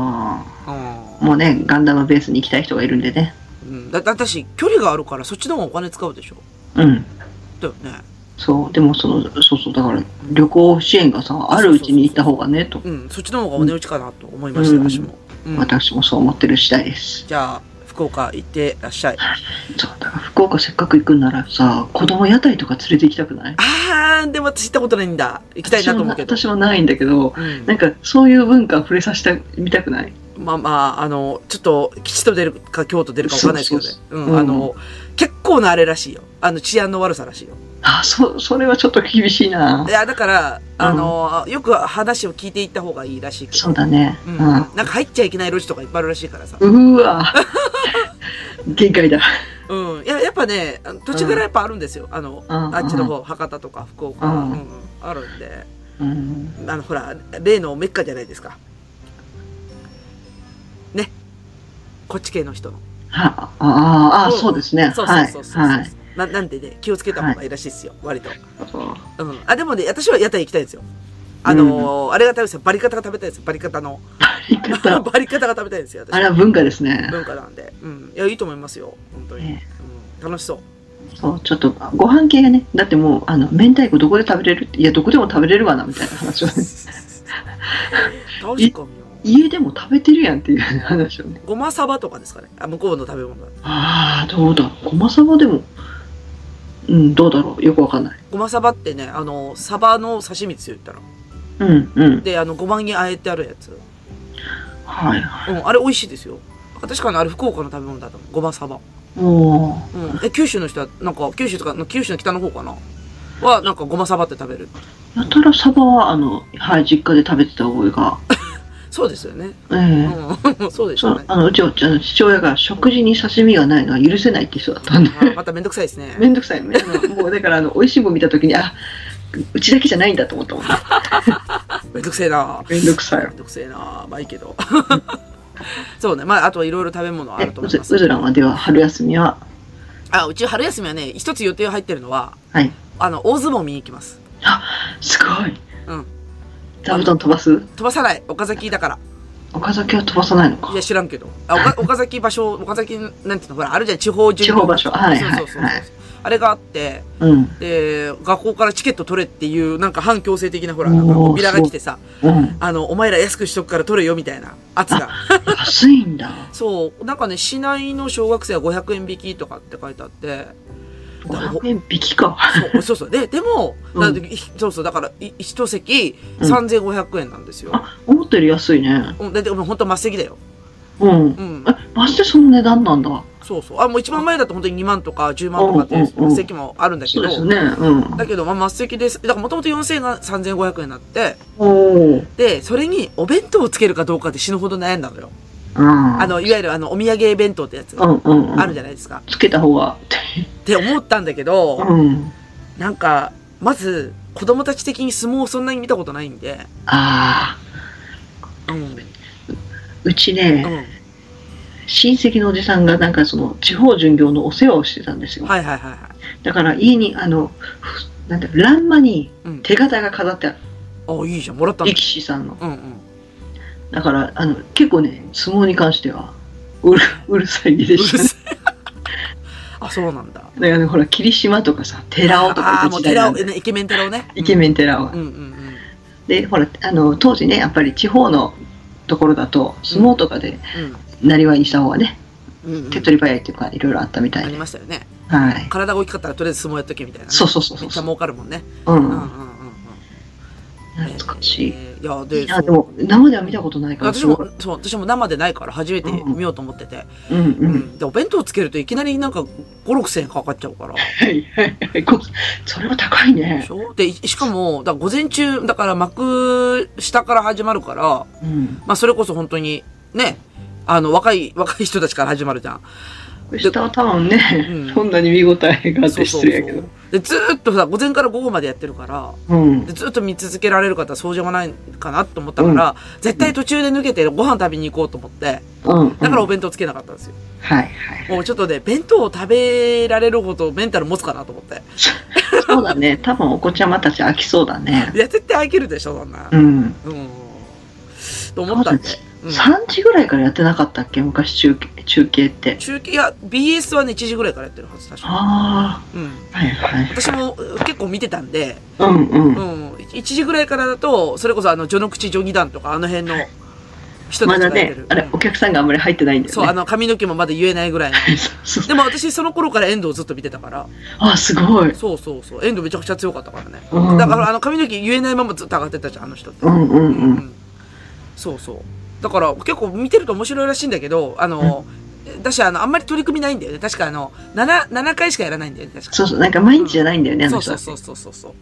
B: ん。
C: もうね、ガンダムベースに行きたい人がいるんでね。
B: うん、だって私、距離があるからそっちの方がお金使うでしょ
C: うん。
B: だよね。
C: そう。でも、その、そうそう。だから、旅行支援がさ、あるうちに行った方がね、と。
B: うん、そっちの方がお値打ちかなと思いました、
C: うん
B: 私も。うん、
C: 私もそう思ってる次第です。
B: じゃあ、福岡行ってらっしゃい。
C: そう。だから、福岡せっかく行くんならさ、子供屋台とか連れて行きたくない？
B: あー、でも私行ったことないんだ。行きたいなと思うけど。
C: 私もないんだけど、
B: うん
C: なんか、そういう文化を触れさせてみたくない？
B: まあまあ、あの、ちょっと、吉と出るか京都出るかわかんないですけどね
C: う
B: んあの、結構なあれらしいよ。あの、治安の悪さらしいよ。
C: あ、そ、それはちょっと厳しいない
B: や、だから、あの、よく話を聞いていった方がいいらしい。
C: そうだね。
B: う。
C: うんん。
B: なんか入っちゃいけない路地とかいっぱいあるらしいからさ。
C: うーわ。(laughs) 限界だ。
B: うん。いや、やっぱね、あの土地柄やっぱあるんですよ。あの、
C: うん
B: あっちの方、博多とか福岡、
C: う
B: うんん、あるんで。
C: うん。
B: あの、ほら、例のメッカじゃないですか。ね。こっち系の人の。
C: は、ああ、あ
B: うん
C: そうですね。
B: そうそう
C: はい。
B: そうそう。
C: はい。
B: ななんでね、気をつけた方がいいらしいですよ、割と。
C: そう
B: うん。あ、でもね、私は屋台行きたいんですよ。あのーあれが食べたいですよ。バリカタが食べたいですよ。バリカタの。バリカタが食べたいんですよ、(laughs) 私
C: あれは文化ですね。
B: 文化なんで。うん。いや、いいと思いますよ。本当に。
C: ね
B: うん。楽しそう。
C: そう、ちょっと、ご飯系がね、だってもう、あの、明太子どこで食べれるっていや、どこでも食べれるわな、みたいな話をね、(laughs)
B: 確かによ。
C: 家でも食べてるやんっていう話をね。
B: ごまサバとかですかね。あ、向こうの食べ物だ。
C: ああ、どうだ。ごまさばでも、うん、どうだろう？よくわかんない。
B: ごまサバってね、あの、サバの刺身ですよ、言ったら。
C: うん、うん。
B: で、あの、ごまにあえてあるやつ。
C: はいはい。
B: うん、あれ美味しいですよ。確かにあれ福岡の食べ物だと思う。ごまサバ。
C: おー。
B: うん。え、九州の人は、なんか、九州とか、九州の北の方かな？は、なんかごまサバって食べる。
C: やたらサバは、あの、はい、実家で食べてた覚えが。
B: そうですよね。
C: ええ
B: うん。(laughs) そうでしょ
C: ううあのうちはあの父親が食事に刺身がないのは許せないって人だったんで、(laughs)
B: あまためんどくさいですね。
C: めんどくさいね。(laughs) もうだからあの美味しいもん見た時にあうちだけじゃないんだと思ったもんね。
B: めんどくせえな。
C: めんどくさいよ
B: めん。どくせえな。まあいいけど。そうね。まあ、あとはいろいろ食べ物あ
C: え
B: ると思います。
C: うずらんは？では春休みは？
B: あ、うち春休みはね、一つ予定が入ってるのは、
C: はい。
B: あの、大相撲見に行きます。
C: あすごい。
B: うん。
C: 座布団飛ばす？
B: 飛ばさない。岡崎だから。
C: 岡崎は飛ばさないのか
B: いや、。知らんけど。あ、岡岡崎場所、岡崎、なんていうの、ほら、あるじゃん、地方巡
C: 地方場所はい
B: そうそうそう。
C: はいはい
B: あれがあって、
C: うん。
B: で、学校からチケット取れっていう、なんか反強制的な、ほら、なんかビラが来てさ、
C: うん。
B: あの、お前ら安くしとくから取れよ、みたいな圧が。
C: 安いんだ。
B: そう、なんかね、市内の小学生は500円引きとかって書いてあって、
C: 500円引きか。
B: そうそうそう。で、でも、
C: うん
B: なんでそうそう、だから、い一席
C: うん
B: 3500円なんですよ。
C: あ、思ったより安いね。
B: うん、で、でも本当末席だよ。
C: うん。
B: うん。
C: え、マジでその値段なんだ？
B: そうそう。あ、もう一番前だと本当に2万とか10万とかっていう
C: うんうんうん
B: 席もあるんだけど、
C: そうですよね。うん。
B: だけど、まあ、末席です。だから、もともと4000円が3500円になって、
C: おお。
B: で、それにお弁当をつけるかどうかで死ぬほど悩んだのよ。
C: うん。
B: あの、いわゆるあの、お土産弁当ってやつ
C: うんうんうん。
B: あるじゃないですか。
C: つけた方が。
B: って思ったんだけど、
C: うん。
B: なんか、まず、子供たち的に相撲をそんなに見たことないんで、
C: ああ。
B: うん。う
C: ちね、親戚のおじさんがなんかその地方巡業のお世話をしてたんですよ。
B: はいはいはいはい。
C: だから家にあの、ふなんていうの欄間に
B: うん。
C: 手形が飾ってある。
B: あ、いいじゃん。もらった
C: 力。士さんの。
B: うんうん。
C: だから、あの、結構ね、相撲に関しては、うる、うるさい家でしたね。
B: あ、そうなんだ。
C: だからね、ほら、霧島とかさ、寺尾とか
B: ああー、
C: 言
B: イケメン寺尾ね。
C: イケメン寺尾は
B: うん。うんうん
C: で、ほら、あの、当時ね、やっぱり地方のところだと、相撲とかで、なりわいにした方がね、
B: うん。うんうん。
C: 手っ取り早いっていうか、いろいろあったみた
B: あり。ましたよね。
C: はい。
B: 体が大きかったらとりあえず相撲やっとけみたいなね。
C: そうそうそうそう
B: めっちゃ儲かるもんね。
C: うん。
B: うんうんうんうん。
C: 懐かしい。
B: えーいや、で、
C: いや、でも、生では見たことないから、
B: 私も、そう、私も生でないから初めて見ようと思ってて。
C: うんう。
B: うんん。で、お弁当つけるといきなりなんか5、6千円かかっちゃうから。
C: はいはいはい。こそれは高い
B: で
C: ね
B: し。ょ？で、いしかも、だ午前中、だから幕下から始まるから、
C: うん。
B: まあそれこそ本当に、ね、あの、若い、若い人たちから始まるじゃん。
C: 下は多分ね、
B: うん
C: そんなに見応えがあって失礼やけど。
B: で、ずーっとさ、午前から午後までやってるから、
C: うん
B: で。ずっと見続けられる方はそうじゃないかなと思ったから、絶対途中で抜けてご飯食べに行こうと思って、
C: うん。
B: だからお
C: うん
B: 弁当つけなかったんですよ。
C: はいはい。
B: もうちょっとね、弁当を食べられるほどメンタル持つかなと思って。
C: そうだね。多分お子ちゃまたち飽きそうだね。
B: いや、絶対飽きるでしょ、そんな。
C: うん。
B: うん。と思ったんで。うん、
C: 3時ぐらいからやってなかったっけ？昔中継中継って。
B: 中継、いや、BS はね、1時ぐらいからやってるはず、確か
C: あ
B: うん。
C: あ。はいはい。
B: 私もう結構見てたんで、
C: うんう。
B: うんん。1時ぐらいからだと、それこそあの、序の口序二段とか、あの辺の人た
C: まだ
B: ちがやってる。、
C: ねあれ、お客さんがあんまり入ってないんだよね。
B: そう、あの、髪の毛もまだ言えないぐらいの。(laughs) でも私その頃から遠藤ずっと見てたから、
C: あ、すごい。
B: そうそうそう、遠藤めちゃくちゃ強かったからね。
C: うん
B: だからあの髪の毛言えないままずっと上がってたじゃん、あの人って。
C: うんうんうん。
B: そうそう。だから結構見てると面白いらしいんだけど、あの、私あの、あんまり取り組みないんだよね。確かあの、7、7回しかやらないんだよね、確か。
C: そうそう、なんか毎日じゃないんだよね、
B: うそうそうそうそうそう。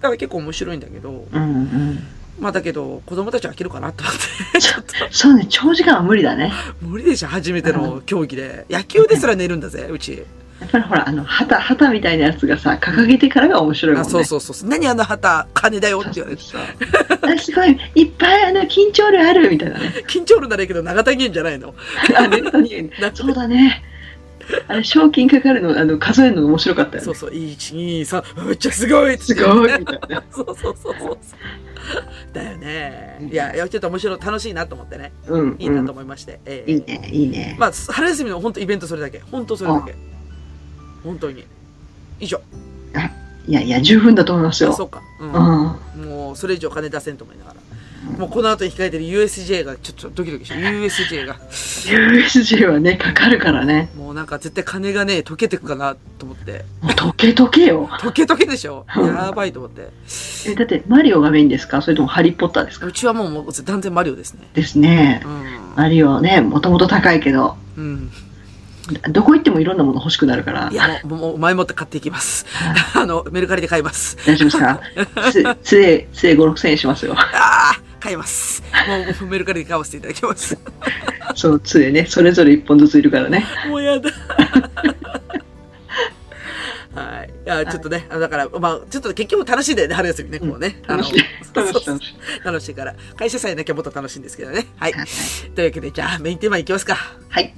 B: だから結構面白いんだけど、
C: うんうん。
B: まあだけど、子供たちは飽きるかなと思って。(laughs) ちょっと、
C: そうね、長時間は無理だね。
B: 無理でしょ、初めての競技で。野球ですら寝るんだぜ、うち。
C: やっぱりほら、あの、旗、旗みたいなやつがさ、掲げてからが面白いもん
B: あ
C: ね。
B: そうそうそう。何あの旗、金だよって言われて。
C: そうそうあすごい、いっぱいあの、緊張力あるみたいなね。
B: 緊張るならいいけど、長田源じゃないの。
C: あ、ネットに、(laughs) そうだね。あれ、賞金かかるの、あの、数えるのが面白かったよね。
B: そうそう、1、2、3、めっちゃすごい
C: すごいみたいな。(laughs)
B: そうそうそうそう。だよね。いや、いやちょっと面白い、楽しいなと思ってね。
C: うん。
B: いいなと
C: うん
B: 思いまして。ええ
C: いいね、いいね。
B: まあ、春休みの本当イベントそれだけ。本当それだけ。本当に。以上。(laughs)
C: いやいや、十分だと思いますよ。
B: あそうか。う。
C: うんん。
B: もう、それ以上金出せんと思いながら。もうこの後に控えてる USJ がちょっとドキドキして USJ (laughs) が
C: USJ はね、かかるからね。
B: もうなんか絶対金がね溶けてくかなと思って
C: もう溶け溶けよ。
B: 溶け溶けでしょ
C: うん
B: やばいと思って
C: え、だってマリオがメインですか？それともハリーポッターですか？
B: うちはもうもう断然マリオですね
C: ですね
B: う。ん、
C: マリオね、もともと高いけど、
B: うん、
C: どこ行ってもいろんなもの欲しくなるから
B: い。やもうもう前もって買っていきます (laughs) あのメルカリで買います
C: 大丈夫ですか？つ、つえ、つえ5、6千円しますよ。
B: ああ買いますもうメルカリで買わせていただきます (laughs)
C: そう、つえね、それぞれ1本ずついるからね。
B: もうやだはい。いや、ちょっとね、あのだから、まあ、ちょっと結局楽しいんだよね、春休みね、こうね。
C: 楽しい。楽しい。
B: そう
C: 楽しい。
B: 楽しいから。会社さえなきゃもっと楽しいんですけどね。はい。
C: はい
B: というわけで、じゃあ、メインテーマいきますか。
C: はい。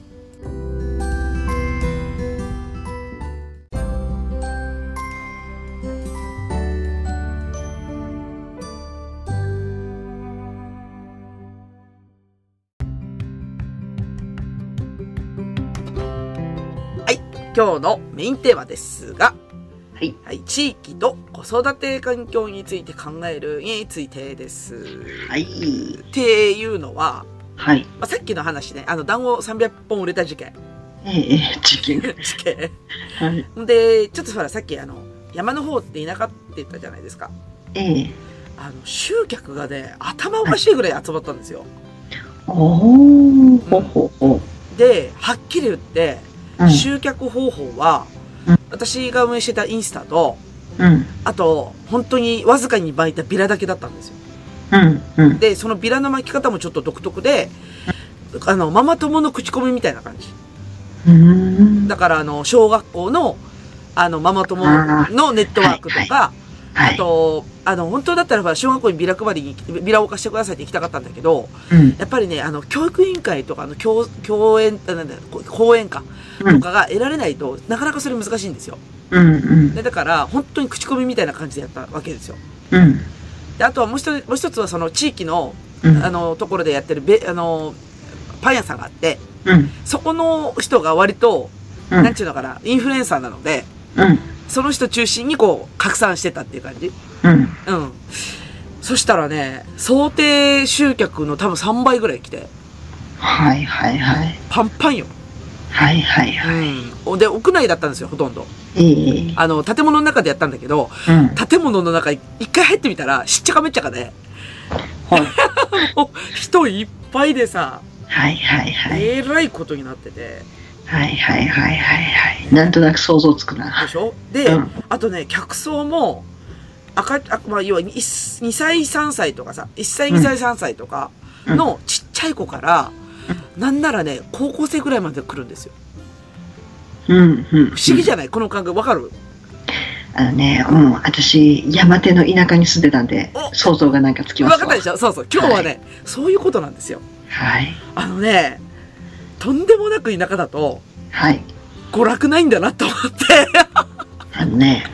B: 今日のメインテーマですが、
C: はい。
B: はい。地域と子育て環境について考えるについてです。
C: はい。
B: っていうのは、
C: はい。
B: まあ、さっきの話ね、あの、団子300本売れた事件。
C: ええええ、チキン。(laughs)
B: 事件。
C: はい。
B: で、ちょっとほら、さっきあの、山の方って田舎って言ったじゃないですか。
C: ええ。
B: あの、集客がね、頭おかしいぐらい集まったんですよ。
C: おー、ほほほ。
B: で、はっきり言って、
C: うん。
B: 集客方法は、
C: うん
B: 私が運営してたインスタと、
C: うん。
B: あと、本当にわずかに巻いたビラだけだったんですよ。
C: うん。うん。
B: で、そのビラの巻き方もちょっと独特で、あの、ママ友の口コミみたいな感じ。
C: うーん。
B: だから、あの、小学校の、あの、ママ友のネットワークとか、
C: はい。
B: あと、あの、本当だったらば、小学校にビラ配りに、ビラを貸してくださいって行きたかったんだけど、
C: うん。
B: やっぱりね、あの、教育委員会とか、あの、教、教園、あなんだこ講演か、
C: うん。
B: とかが得られないと、なかなかそれ難しいんですよ。
C: うん。うん。
B: で、だから、本当に口コミみたいな感じでやったわけですよ。
C: うん。
B: で、あとはもう一つ、もう一つはその地域の、
C: うん。
B: あの、ところでやってる、べ、あの、パン屋さんがあって、
C: うん。
B: そこの人が割と、
C: うん。
B: なんちゅうのかな、インフルエンサーなので、
C: うん。
B: その人中心にこう、拡散してたっていう感じ？
C: うん。
B: うん。そしたらね、想定集客の多分3倍ぐらい来て、
C: はいはいはい。
B: パンパンよ。
C: はいはいはい。
B: うん。で、屋内だったんですよ、ほとんど。
C: ええ。
B: あの、建物の中でやったんだけど、
C: うん。
B: 建物の中一回入ってみたら、しっちゃかめっちゃかで、
C: はい。(laughs)
B: 人いっぱいでさ、
C: はいはいはい。
B: えらいことになってて、
C: はいはいはいはいはい。なんとなく想像つくな。
B: でしょ？で、
C: うん
B: あとね、客層も、赤、あまあ、要は 2, 2歳、3歳とかさ、1歳、2歳、3歳とかのちっちゃい子から、なんならね、高校生ぐらいまで来るんですよ。
C: うんうん。
B: 不思議じゃない？この感覚、わかる？
C: あのね、うん、私、山手の田舎に住んでたんで
B: お、
C: 想像がなんかつきますわ。
B: わかったでしょ？そうそう。今日はね、そういうことなんですよ。
C: はい。
B: あのね、とんでもなく田舎だと、
C: はい。
B: 娯楽ないんだなと思って。
C: あのね、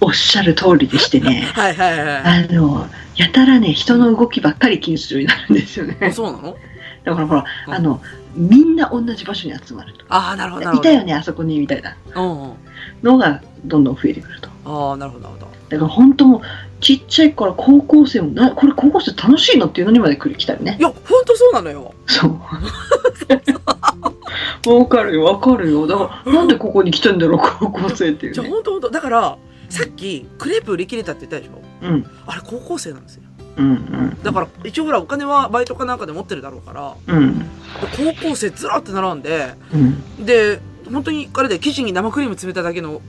C: おっしゃる通りでしてね、(laughs)
B: はいはいはい。
C: あの、やたらね、人の動きばっかり気にするようになるんですよ
B: あ
C: ね。(laughs)
B: そうなの？
C: だからほら、
B: うん
C: あの、みんな同じ場所に集まると。
B: ああ、なるほど。
C: いたよね、あそこに、みたいな
B: うんうん。
C: のがどんどん増えてくると。
B: ああ、なるほど、なるほど。
C: だから本当もう、ちっちゃいから高校生も、な、これ高校生楽しいのっていうのにまで来る来たよね
B: い。や、ほんとそうなのよ。
C: そう。わかるよ、わかるよ。だから、なんでここに来てんだろう、高校生っていう
B: じゃあ
C: ね。
B: ほんとほんと。だから、さっき、クレープ売り切れたって言ったでしょ？
C: うん、
B: あれ、高校生なんですよ。
C: うん、うん。
B: だから、一応ほら、お金はバイトかなんかで持ってるだろうから、
C: うん、
B: で高校生ずらって並んで、
C: うん。
B: で、本当に、あれで生地に生クリーム詰めただけの、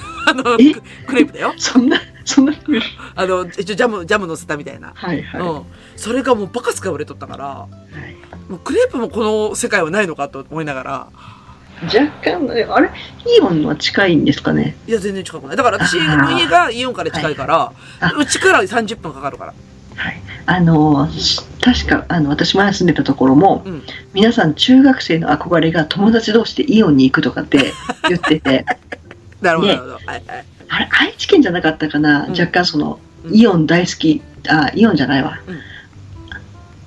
B: (laughs) あの、
C: え？
B: ククレープだよ。
C: そんな、そんな (laughs)
B: あの、一応ジャム、ジャム乗せたみたいな。
C: はい、はい。
B: うん。それがもうバカスカ売れとったから、
C: はい
B: もうクレープもこの世界はないのかと思いながら、
C: 若干、えあれイオンは近いんですかね？
B: いや、全然近くない。だから私の家がイオンから近いから、
C: あ
B: うちから30分かかるから。
C: はい。あの、し確か、あの、私前住んでたところも、
B: うん
C: 皆さん中学生の憧れが友達同士でイオンに行くとかって言ってて、(laughs)
B: なるほど。
C: あれ、愛知県じゃなかったかな、
B: うん
C: 若干その、
B: うん
C: イオン大好き、あ、イオンじゃないわ。
B: うん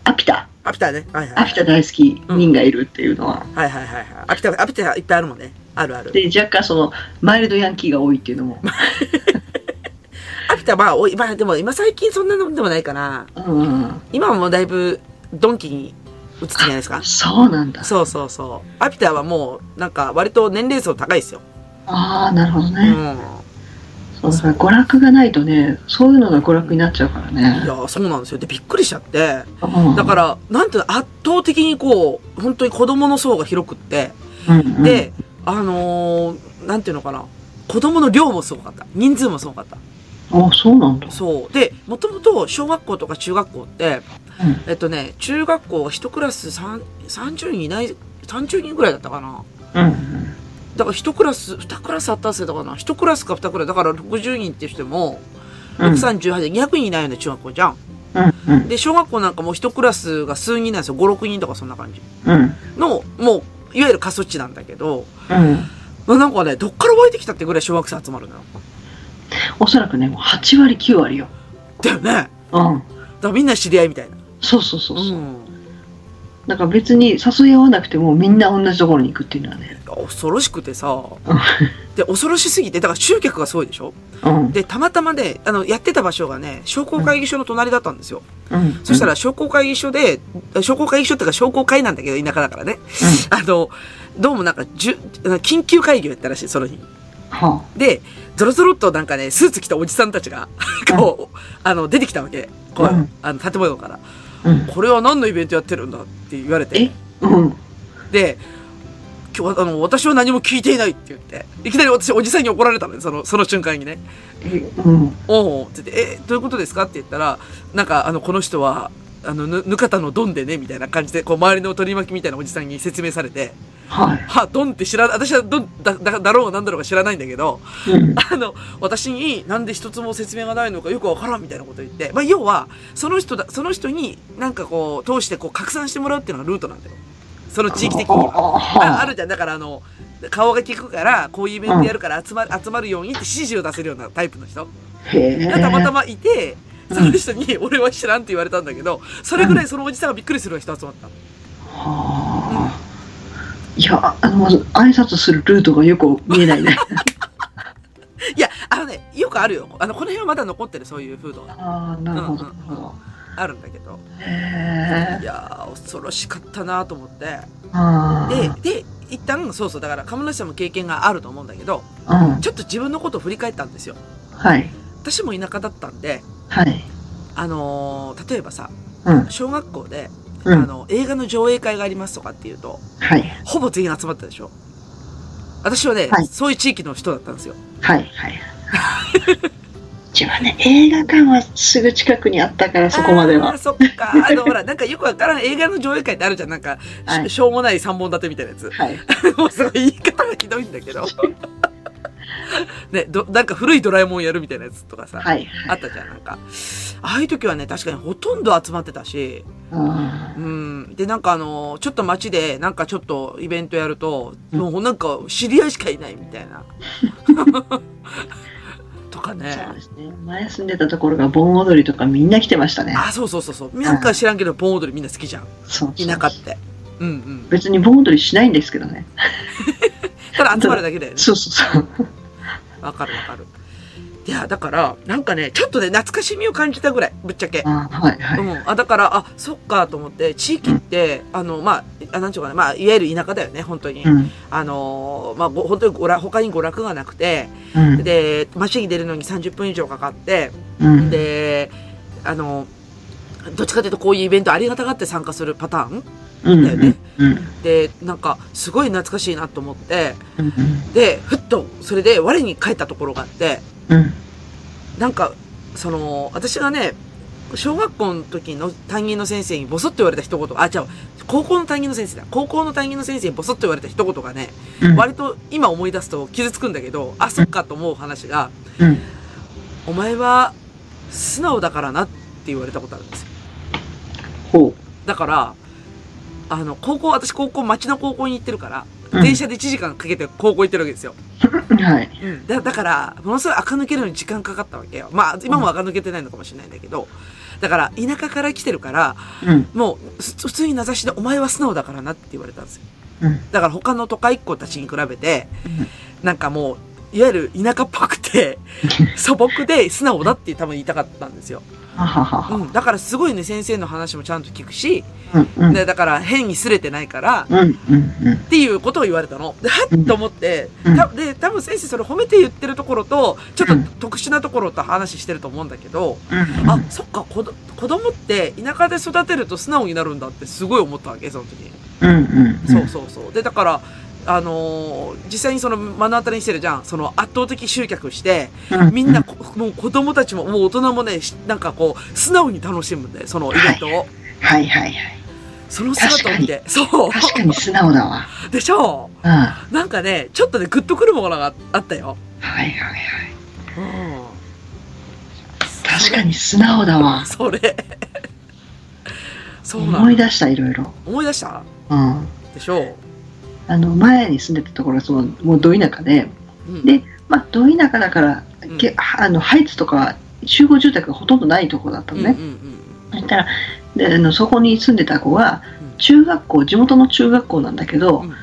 C: アピタ、
B: アピタね。はいはい。
C: アピタ大好き人がいるっていうのは、
B: はいはいはいはい。アピタ、アピタいっぱいあるもんね。あるある。
C: で、若干その、マイルドヤンキーが多いっていうのも、(laughs)
B: アピ田まあ、おいまあでも今最近そんなのでもないかな。
C: うんうん。
B: 今はもうだいぶドンキに移ったじゃないですか。
C: そうなんだ。
B: そうそうそう。アピタはもう、なんか割と年齢層高いですよ。
C: ああ、なるほど
B: う
C: ね。
B: ん。
C: そうだから娯楽がないとね、そういうのが娯楽になっちゃうから
B: い
C: ね。
B: や、そうなんですよ。で、びっくりしちゃって。
C: うん
B: だから、なんていうの、圧倒的にこう、本当に子供の層が広くって、
C: うんうん、
B: で、あのーなんていうのかな。子供の量もすごかった。人数もすごかった。
C: あそうなんだ。
B: そう。で、もともと小学校とか中学校って、
C: うん
B: えっとね、中学校は一クラス三30人いない、30人ぐらいだったかな。
C: うん
B: だから一クラス、二クラスあったんすよ、かな。一クラスか二クラス。だから60人ってしても、
C: うん。
B: 638で200人いないよね、中学校じゃん。
C: うんうん
B: で、小学校なんかもう一クラスが数人なんですよ。5、6人とかそんな感じ。
C: うん
B: の、もう、いわゆる過疎地なんだけど、
C: うん。
B: なんかね、どっから湧いてきたってぐらい小学生集まるのよ。
C: おそらくね、もう8割9割よ。
B: だよね。だか
C: うん。
B: らみんな知り合いみたいな。
C: そうそうそうそう。
B: ん。
C: だから別に誘い合わなくてもみんな同じところに行くっていうのはね。
B: 恐ろしくてさ。で、恐ろしすぎて、だから集客がすごいでしょ？
C: うん。
B: で、たまたまね、あの、やってた場所がね、商工会議所の隣だったんですよ。
C: うん。
B: そしたら商工会議所で、商工会議所っていうか商工会なんだけど、田舎だからね。あの、どうもなんか、じゅ、緊急会議をやったらしい、その日。
C: は
B: で、ゾロゾロっとなんかね、スーツ着たおじさんたちが、こう、あの、出てきたわけ。こう、
C: うん
B: あの、建物から。
C: あ。うん。
B: これは何のイベントやってるんだって言われて
C: え？うん。
B: で、今日は、あの、私は何も聞いていないって言って、いきなり私、おじさんに怒られたのよ、その、その瞬間にね。
C: え？うん。
B: おうって言って、え、どういうことですか？って言ったら、なんか、あの、この人は、あの、ぬ、ぬかたのドンでね、みたいな感じで、こう、周りの取り巻きみたいなおじさんに説明されて、
C: はい。
B: は、ドンって知ら、私はドンだ、だ、だろうがなんだろうが知らないんだけど、
C: うん。(laughs)
B: あの、私になんで一つも説明がないのかよくわからんみたいなこと言って、まあ、要は、その人だ、その人になんかこう、通してこう、拡散してもらうっていうのがルートなんだよ。その地域的には。ああるじゃん。だからあの、顔が利くから、こういうイベントやるから集まる、集まるようにって指示を出せるようなタイプの人
C: へえ。
B: がたまたまいて、(laughs) その人に、俺は知らんって言われたんだけど、それぐらいそのおじさんがびっくりする人集まった。
C: はあ。いや、あの、まず挨拶するルートがよく見えないね。(laughs)
B: いや、あのね、よくあるよ。あの、この辺はまだ残ってる、そういう風土が
C: ああ、なるほど。
B: うん
C: なるほど
B: あるんだけど。
C: へえ。
B: いやー、恐ろしかったなと思って。
C: あ
B: で、で、一旦、そうそう、だから、鴨梨さんも経験があると思うんだけど、
C: あ。うん。
B: ちょっと自分のことを振り返ったんですよ。
C: はい。
B: 私も田舎だったんで、
C: はい。
B: あのー例えばさ、
C: うん。
B: 小学校で、
C: うん
B: あの、映画の上映会がありますとかっていうと、
C: はい。
B: ほぼ全員集まったでしょ。私はね、
C: はい
B: そういう地域の人だったんですよ。
C: はい。はい。うちはね、映画館はすぐ近くにあったから、そこまでは。
B: あーそっか。あの、ほら、なんかよくわからん映画の上映会ってあるじゃん。なんか、し
C: はい
B: しょうもない三本立てみたいなやつ。
C: はい。(laughs)
B: もうすごい言い方がひどいんだけど。(laughs) (laughs) ね、ど、なんか古いドラえもんやるみたいなやつとかさ。
C: はい。
B: あったじゃん、なんか。ああいう時はね、確かにほとんど集まってたし、
C: あ
B: うん。で、なんかあの、ちょっと街で、なんかちょっとイベントやると、
C: うん
B: もうなんか知り合いしかいないみたいな。(laughs) とか
C: ー
B: ね。
C: そうですね。前住んでたところが盆踊りとかみんな来てましたね。
B: あ、そうそうそうそう。なんか知らんけど、盆踊りみんな好きじゃん。
C: そう
B: 田舎って。うんうん。
C: 別に盆踊りしないんですけどね。(laughs)
B: ただ集まるだけだよね。
C: そうそうそう。
B: わかるわかる。いや、だから、なんかね、ちょっとね、懐かしみを感じたぐらい、ぶっちゃけ。
C: あはいはい。
B: うん。あ、だから、あ、そっかと思って、地域って、あの、まあ、あなんちゅうかな、まあ、いわゆる田舎だよね、本当に。
C: うん。
B: あのーまあ、ご本当にごら他に娯楽がなくて、
C: うん。
B: で、街に出るのに30分以上かかって、
C: うん。
B: で、あの、どっちかというとこういうイベントありがたがって参加するパターン
C: うん。
B: だよね
C: うん。
B: で、なんか、すごい懐かしいなと思って、
C: うん。
B: で、ふっと、それで我に返ったところがあって、
C: うん。
B: なんか、その、私がね、小学校の時の担任の先生にボソッと言われた一言あ、違う、高校の担任の先生だ。高校の担任の先生にボソッと言われた一言がね、
C: うん。
B: 割と今思い出すと傷つくんだけど、あ、そっかと思う話が、
C: うん。
B: お前は素直だからなって言われたことあるんですよ。
C: ほ
B: だから、あの、高校、私高校、町の高校に行ってるから、
C: うん
B: 電車で1時間かけて高校行ってるわけですよ。
C: う。はい。
B: うん。だだから、ものすごい垢抜けるのに時間かかったわけよ。まあ、今も垢抜けてないのかもしれないんだけど、だから、田舎から来てるから、
C: うん。
B: もう、す普通に名指しで、お前は素直だからなって言われたんですよ。
C: うん。
B: だから他の都会っ子たちに比べて、なんかもう、いわゆる田舎っぽくて、(laughs) 素朴で素直だって多分言いたかったんですよ。
C: はははは。
B: うん。だからすごいね、先生の話もちゃんと聞くし、
C: うんうん。
B: でだから変にすれてないから、
C: うんうんうん。
B: っていうことを言われたの。で、はっと思って、
C: うん
B: たで、多分先生それ褒めて言ってるところと、ちょっと
C: うん
B: 特殊なところと話してると思うんだけど、
C: うん
B: あ、そっか、子供って田舎で育てると素直になるんだってすごい思ったわけ、その時に。
C: うんうん。
B: そうそうそう。で、だから、あのー実際にその目の当たりにしてるじゃん。その圧倒的集客して、
C: うん。
B: みんなこ、もう子供たちも、もう大人もね、しなんかこう、素直に楽しむんだよ、そのイベントを。
C: はいはいはい。
B: その姿を見て。そう。
C: 確かに素直だわ。(laughs)
B: でしょ
C: うん。は
B: なんかね、ちょっとね、グッとくるものがあったよ。
C: いはいはい。
B: うん。
C: 確かに素直だわ。
B: それ。そう。
C: 思い出したいろいろ。
B: 思い出した？
C: うん。
B: でしょ
C: あの、前に住んでたところは、その、もうど田舎で、
B: うん。
C: でまあ、ど田舎だから、
B: うん
C: けあの、ハイツとか、集合住宅がほとんどないところだったのね。
B: うんうんうん
C: そしたら、で、あの、そこに住んでた子は
B: うん、
C: 中学校、地元の中学校なんだけど、
B: うん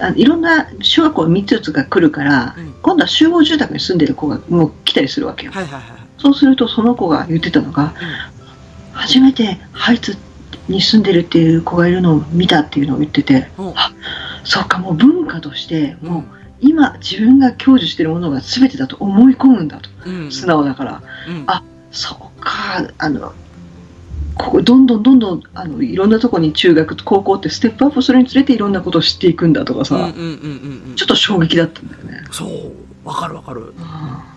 C: あのいろんな小学校3つ4つが来るから、
B: うん
C: 今度は集合住宅に住んでる子がもう来たりするわけよ。そうすると、その子が言ってたのが、初めてハイツに住んでるっていう子がいるのを見たっていうのを言ってて、
B: うん。
C: あそうか、もう文化として、
B: うん
C: もう今自分が享受してるものが全てだと思い込むんだと。
B: うん。
C: 素直だから。
B: うん。
C: あそうか、あの、ここどんどんどんどんあのいろんなとこに中学高校ってステップアップするにつれていろんなことを知っていくんだとかさ。ちょっと衝撃だったんだよね。
B: そう。わかるわかる。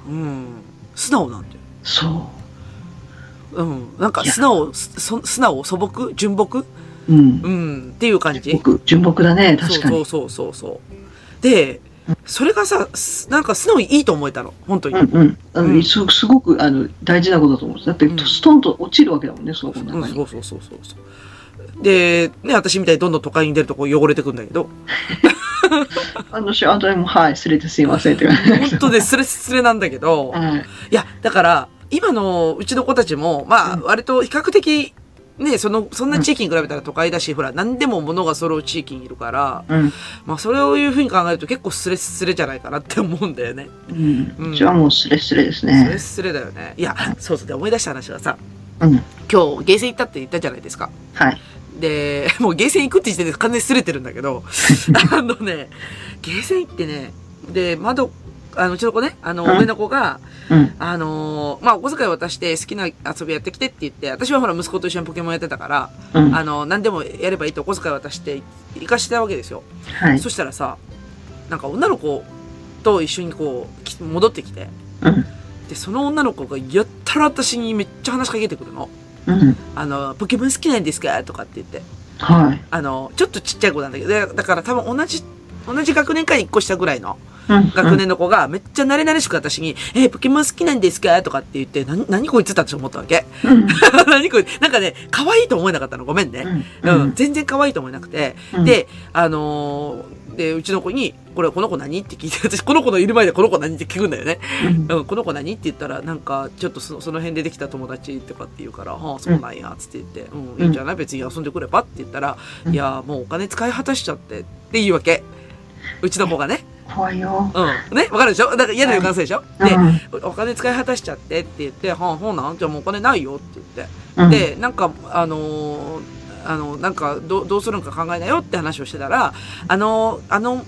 C: うん
B: うん。素直なんだよ。
C: そう。
B: うん。なんか素直、そ素直、素朴？純朴？
C: うん。
B: うん。っていう感じ。
C: 僕、純朴だね、確かに。
B: そうそうそうそうそう。で、それがさ、すなんか素直にいいと思えたの。本当に。
C: うんうん。あの
B: うん
C: すすごくあの大事なことだと思うんです。だって、
B: うん
C: ストンと落ちるわけだもんね、その子の
B: うん、
C: 中に。
B: そうそうそうそうそう。で、ね、私みたいにどんどん都会に出るとこう汚れてくんだけど、(laughs)
C: あの、あとでも、はい、すれてすいませんって。(laughs)
B: 本当でスレスレなんだけど、
C: はい。
B: いや、だから、今のうちの子たちも、まあ、
C: うん
B: 割と比較的、ね、その、そんな地域に比べたら都会だし、ほら、何でも物が揃う地域にいるから、
C: うん。
B: まあ、それをいうふうに考えると結構スレスレじゃないかなって思うんだよね。
C: うん。
B: うん
C: うちはもうスレスレです
B: スレ
C: ね。
B: スレだよね。いや、そうそうで思い出した話はさ、
C: うん。
B: 今日、ゲーセン行ったって言ったじゃないですか。
C: はい。
B: で、(laughs) もうゲーセン行くって時点で完全にすれてるんだけど、(laughs) あのね、ゲーセン行ってね、で、窓、あの、うちの子ね、あの、
C: うん
B: 上の子が、
C: うん。
B: あのーまあ、お小遣い渡して好きな遊びやってきてって言って、私はほら息子と一緒にポケモンやってたから、
C: うん。
B: あの、何でもやればいいとお小遣い渡して行かしてたわけですよ。
C: はい。
B: そしたらさ、なんか女の子と一緒にこう、き戻ってきて、
C: うん。
B: で、その女の子がやったら私にめっちゃ話しかけてくるの。
C: うん。
B: あの、ポケモン好きなんですか？とかって言って。
C: はい。
B: あの、ちょっとちっちゃい子なんだけど、でだから多分同じ、同じ学年か1個下ぐらいの
C: うん。
B: 学年の子がめっちゃ慣れ慣れしく私に、えーポケモン好きなんですか？とかって言って、な、何こいつだって思ったわけ？
C: うん。(laughs)
B: 何こいつ、なんかね、可愛いと思えなかったの。ごめんね。
C: う
B: うん。ん、全然可愛いと思えなくて。
C: うん、
B: で、あのーで、うちの子に、これ、この子何？って聞いて、(laughs) 私、この子のいる前でこの子何？って聞くんだよね。
C: うん、
B: うん、この子何？って言ったら、なんか、ちょっとそその辺でできた友達とかって言うから、はあ、そうなんや、つって言って、うん、いいんじゃない？別に遊んでくれば？って言ったら、
C: うん
B: いや、もうお金使い果たしちゃって、っていうわけ。うちの子がね。
C: 怖いよ。
B: うん。ねわかるでしょ？だから嫌な予感するでしょ、
C: うん
B: で、お金使い果たしちゃってって言って、はあ、ほうなんじゃあもうお金ないよって言って。
C: うん、
B: で、なんか、あのーあの、なんか、どう、どうするのか考えなよって話をしてたら、あの、あの、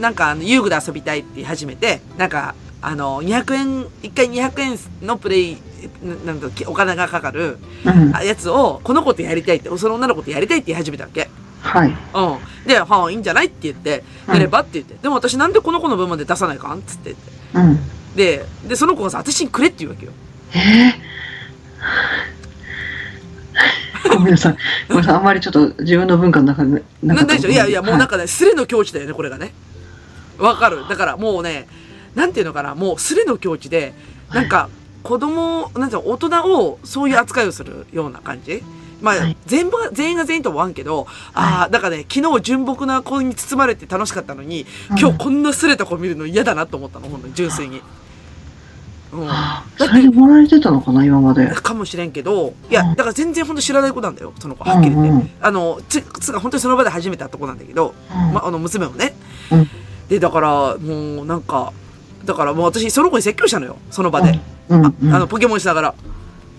B: なんか、あの遊具で遊びたいって言い始めて、なんか、あの、200円、一回200円のプレイ、ななんだお金がかかるやつを、この子とやりたいって、その女の子とやりたいって言い始めたわけ。
C: はい。
B: うん。で、はあ、いいんじゃないって言って、
C: うん
B: やればって言って。でも私なんでこの子の分まで出さないかんつって言って。
C: うん。
B: で、で、その子がさ、私にくれって言うわけよ。
C: えー、ごめんなさい。ごめんなさい。あんまりちょっと自分の文化の中でなか
B: ょ？いやいや、もうなん
C: か、
B: かね、スレの境地だよね、これがね。わかる？だからもうね、なんていうのかな、もうスレの境地で、なんか、子供、なんていうの、大人をそういう扱いをするような感じ？まあ、
C: はい
B: 全部が、全員が全員とは思わんけど、ああ、だからね、昨日純朴な子に包まれて楽しかったのに、今日こんなスレた子見るの嫌だなと思ったの、本当に、純粋に。うん。
C: はあそれでもらえてたのかな、今まで。
B: かもしれんけど、いや、
C: うん
B: だから全然本当知らない子なんだよ、その子、はっきり言って。
C: うんうん
B: あの、つ、つが本当にその場で初めて会った子なんだけど、
C: うん
B: ま、あの、娘をね。
C: うん
B: で、だから、もう、なんか、だからもう私、その子に説教したのよ。その場で。
C: うん。
B: あ
C: うん
B: あの、ポケモンしながら。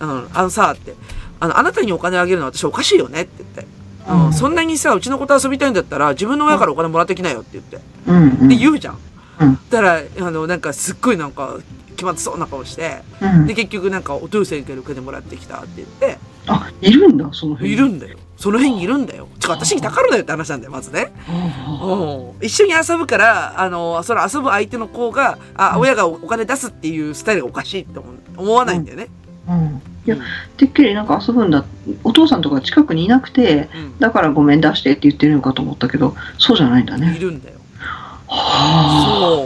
B: うん、あのさ、って。あの、あなたにお金あげるのは私おかしいよねって言って。うん、
C: うん
B: そんなにさ、うちの子と遊びたいんだったら、自分の親からお金もらってきなよって言って。
C: うんうん。
B: で、言うじゃん。
C: うん
B: だから、あの、なんか、すっごいなんか、決まってそうな顔して、
C: うん
B: で、結局なんか、お父さんからお金もらってきたって言って、
C: あ、いるんだ、その辺。
B: いるんだよ。その辺にいるんだよ。ちょ、私にたかるなよって話なんだよ、まずね。
C: あ
B: うん一緒に遊ぶから、あの、その遊ぶ相手の子が、あ、親がお金出すっていうスタイルがおかしいって思わないんだよね。
C: あうん。いや、てっきりなんか遊ぶんだ。お父さんとか近くにいなくて、
B: うん。
C: だからごめん出してって言ってるのかと思ったけど、そうじゃないんだ
B: い
C: ね。
B: るんだよ。
C: は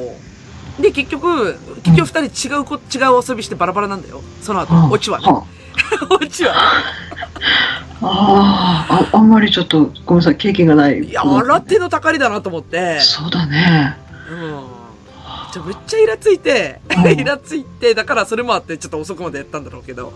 B: そう。で、結局、結局二人違う子、違う遊びしてバラバラなんだよ。その後
C: あ。、
B: オチはね。
C: は (laughs)
B: オチはね。
C: あああ、あんまりちょっと、ごめんなさい、経験がない。
B: いや、新手のたかりだなと思って。
C: そうだね。
B: うん。じゃめっちゃイラついて、
C: うん
B: イラついて、だからそれもあってちょっと遅くまでやったんだろうけど。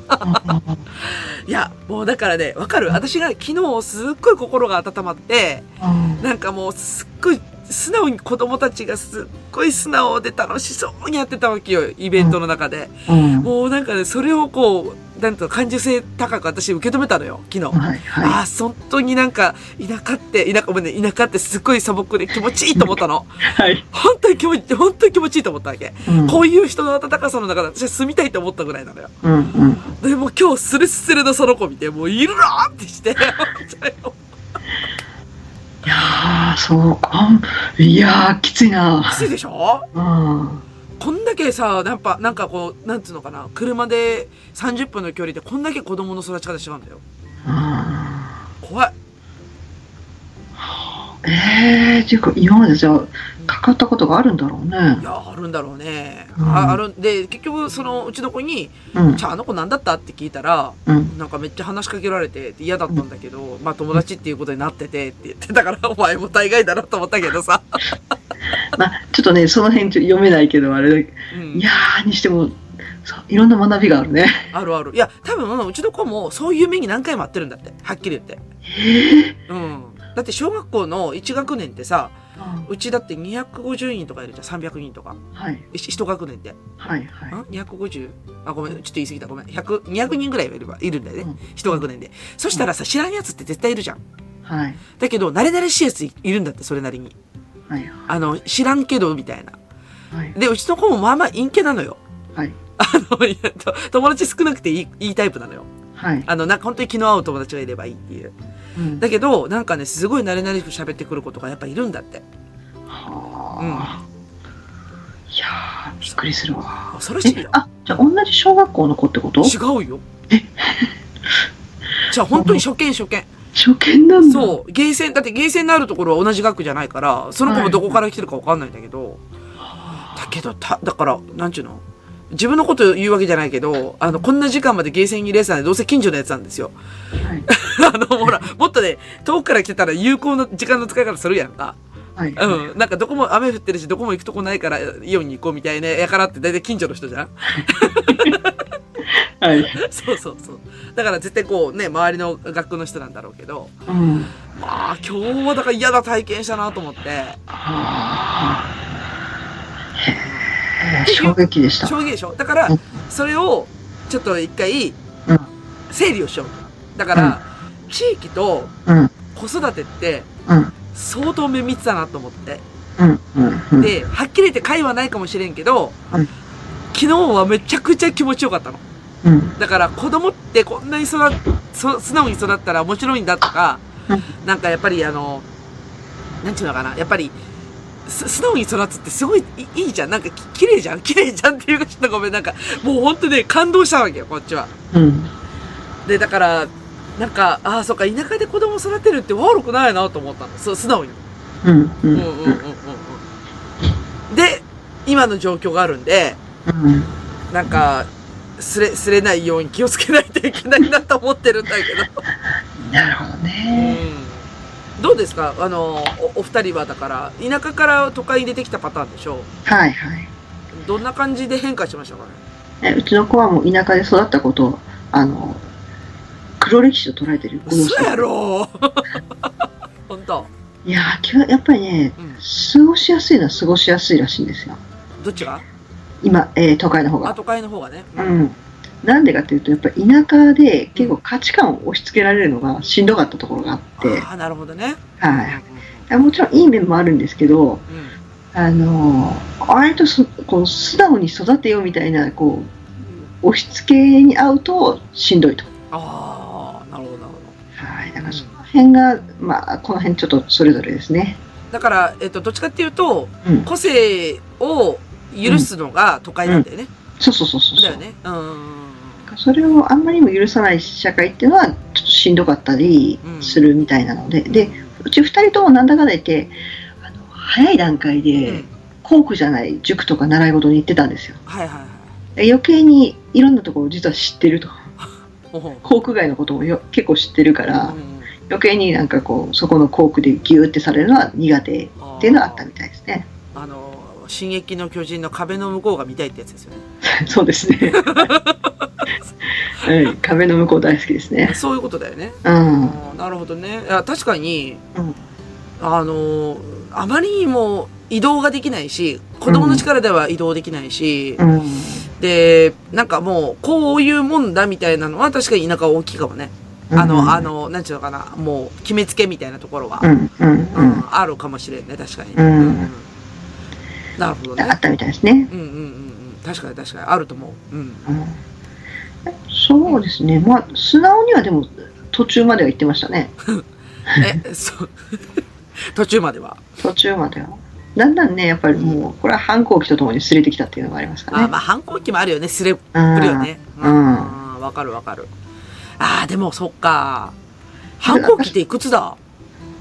B: (laughs) いや、もうだからね、わかる私が昨日すっごい心が温まって、
C: うん
B: なんかもうすっごい素直に子供たちがすっごい素直で楽しそうにやってたわけよ、イベントの中で。
C: うん。
B: もうなんかね、それをこう、なんと感受性高く私受け止めたのよ、昨日。
C: はい
B: あ
C: は
B: あ、本当になんか、田舎って、田舎、ごめんね、田舎ってすっごい素朴で気持ちいいと思ったの。
C: い。(laughs) はい。
B: 本当に気持ち、本当に気持ちいいと思ったわけ。
C: うん
B: こういう人の温かさの中で私は住みたいと思ったぐらいなのよ。
C: うんうん。
B: でも今日スレスレのその子見て、もういるなーってして、
C: いやー、そうか。いやー、きついな。
B: きついでしょ？
C: うん。
B: こんだけさ、やっぱ、なんかこう、なんつうのかな、車で30分の距離でこんだけ子供の育ち方違うんだよ。怖い。
C: ええー、ていうか、今までじゃあ、かかったことがあるんだろうね
B: い。や、あるんだろうね。
C: うん
B: ああるんで、結局、その、うちの子に、
C: うん
B: じ。ゃああの子なんだったって聞いたら、
C: うん。
B: なんかめっちゃ話しかけられて嫌だったんだけど、まあ友達っていうことになっててって言ってたから、お前も大概だなと思ったけどさ。
C: まあ、ちょっとね、その辺ちょっと読めないけど、あれだ
B: うん
C: いやー、にしても、そういろんな学びがあるね。
B: あるある。いや、多分、うちの子もそういう目に何回もあってるんだって。はっきり言って。
C: ええ
B: うん。だって小学校の1学年ってさ、うちだって250人とかいるじゃん。300人とか。
C: はい。
B: 1学年で。
C: はい。はい。
B: ん ?250? あ、ごめん。ちょっと言い過ぎた。ごめん。100、200人ぐらいはいるわいるんだよね。
C: うん
B: 一学年で。そしたらさ、知らんやつって絶対いるじゃん。
C: はい。
B: だけど、慣れ慣れしいやついるんだって、それなりに。
C: はい。
B: あの、知らんけど、みたいな。
C: はい。
B: で、うちの子もまあまあ陰キャなのよ。
C: はい。(laughs)
B: あの、友達少なくていい、いいタイプなのよ。
C: はい。
B: あの、なんか本当に気の合う友達がいればいいっていう。
C: うん
B: だけど、なんかね、すごい慣れ慣れしく喋ってくる子とかやっぱいるんだって。
C: はあ。いやー、びっくりするわ。
B: 恐ろしいよ。
C: えあ、じゃあ同じ小学校の子ってこと？
B: 違うよ。(laughs) じゃあ本当に初見初見。
C: 初見なんだ。
B: そう。ゲーセン、だってゲーセンのあるところは同じ学区じゃないから、その子もどこから来てるかわかんないんだけど、だけど、た、だから、なんちゅうの？自分のこと言うわけじゃないけど、あの、こんな時間までゲーセンにレースなんで、どうせ近所のやつなんですよ。
C: はい。(laughs)
B: あの、ほら、もっとね、遠くから来てたら有効な時間の使い方するやんか。
C: はい。
B: うん。なんかどこも雨降ってるし、どこも行くとこないから、イオンに行こうみたいなやからって大体近所の人じゃん (laughs)
C: はい。
B: そうそうそう。だから絶対こうね、周りの学区の人なんだろうけど、
C: うん。
B: まあ今日はだから嫌な体験したなと思って、
C: 衝撃でした。
B: 衝撃でしょ？だから
C: うん、
B: それをちょっと一回
C: うん、
B: 整理をしようと。だから、地域と
C: うん。
B: 子育てって
C: うん。
B: 相当綿密だなと思って。
C: うん。うん。うん。
B: で、はっきり言って会はないかもしれんけど、
C: うん
B: 昨日はめちゃくちゃ気持ちよかったの。
C: うん。
B: だから子供ってこんなに育素直に育ったら面白いんだとか、
C: うん
B: なんかやっぱりあの、なんていうのかな、やっぱり、す素直に育つってすごいいいいじゃん。なんかき綺麗じゃん綺麗じゃんっていうかちょっとごめん。なんかもう本当ね、感動したわけよ、こっちは。
C: うん。
B: で、だから、なんか、ああ、そっか、田舎で子供育てるって悪くないなと思ったの。そう、素直に。
C: うん。う。
B: うんんうんうんうんうん。で、今の状況があるんで、
C: うん。
B: なんか、すれ、すれないように気をつけないといけないなと思ってるんだけど。(laughs)
C: なるほどね。
B: うん。どうですか？あの、お、お二人はだから、田舎から都会に出てきたパターンでしょ？
C: はいはい。
B: どんな感じで変化しましたかね？
C: えうちの子はもう田舎で育ったことを、あの、黒歴史と捉えてる
B: 嘘やろ (laughs) 本当？
C: いややっぱりね、
B: うん。
C: 過ごしやすいのは過ごしやすいらしいんですよ。
B: どっちが？
C: 今、えー都会の方
B: あ、
C: が。
B: 都会の方がね。
C: う。ん。なんでかっていうと、やっぱり田舎で結構価値観を押し付けられるのがしんどかったところがあって、
B: ああ、なるほどね。
C: はい。もちろんいい面もあるんですけど、
B: うん。
C: あのー、割とそこう素直に育てようみたいな、こう、押し付けに合うとしんどいと。
B: ああ、なるほど、なるほど。
C: はい。だからその辺が、まあ、この辺ちょっとそれぞれですね。
B: だから、えっと、どっちかっていうと、
C: うん
B: 個性を許すのが都会なんだよね。
C: そうそうそうそう。
B: だよね。うん。
C: それをあんまりにも許さない社会っていうのはちょっとしんどかったりするみたいなので、でうち2人ともなんだかんだ言ってあの早い段階
B: う
C: で
B: ん。
C: 校区じゃない塾とか習い事に行ってたんですよ
B: はいはいはい。
C: で余計にいろんなところを実は知ってると (laughs) 校区外のこともよ結構知ってるから
B: うん
C: 余計になんかこうそこの校区でギューってされるのは苦手っていうのはあったみたいですね
B: あの、進撃の巨人の壁の向こうが見たいってやつですよね。(laughs)
C: そうですね。は (laughs) い壁の向こう大好きですね。
B: そういうことだよね。
C: うん。
B: なるほどね。いや確かに、
C: うん。
B: あの、あまりにも移動ができないし、子供の力では移動できないし、
C: うん。
B: で、なんかもう、こういうもんだみたいなのは確かに田舎は大きいかもね。あの、
C: うん。
B: あの、なんちゅうのかな、もう、決めつけみたいなところは、
C: うん。うん。
B: う
C: うんん
B: あるかもしれんね、確かに。
C: うん
B: なるほどね。
C: あったみたいですね
B: うんうんうんうん。確かに確かに、あると思う。うん。
C: うんそうですね、まあ、素直にはでも途中までは行ってましたね、(laughs)
B: え、そう。(laughs) 途中までは。
C: 途中までは。だんだんね、やっぱりもう、これは反抗期とともに擦れてきたっていうのがありますかね。
B: あまあ、反抗期もあるよね、すれ、く
C: うん
B: るよね。
C: うん
B: ん。わかるわかる。ああ、でもそっか。反抗期っていくつだ？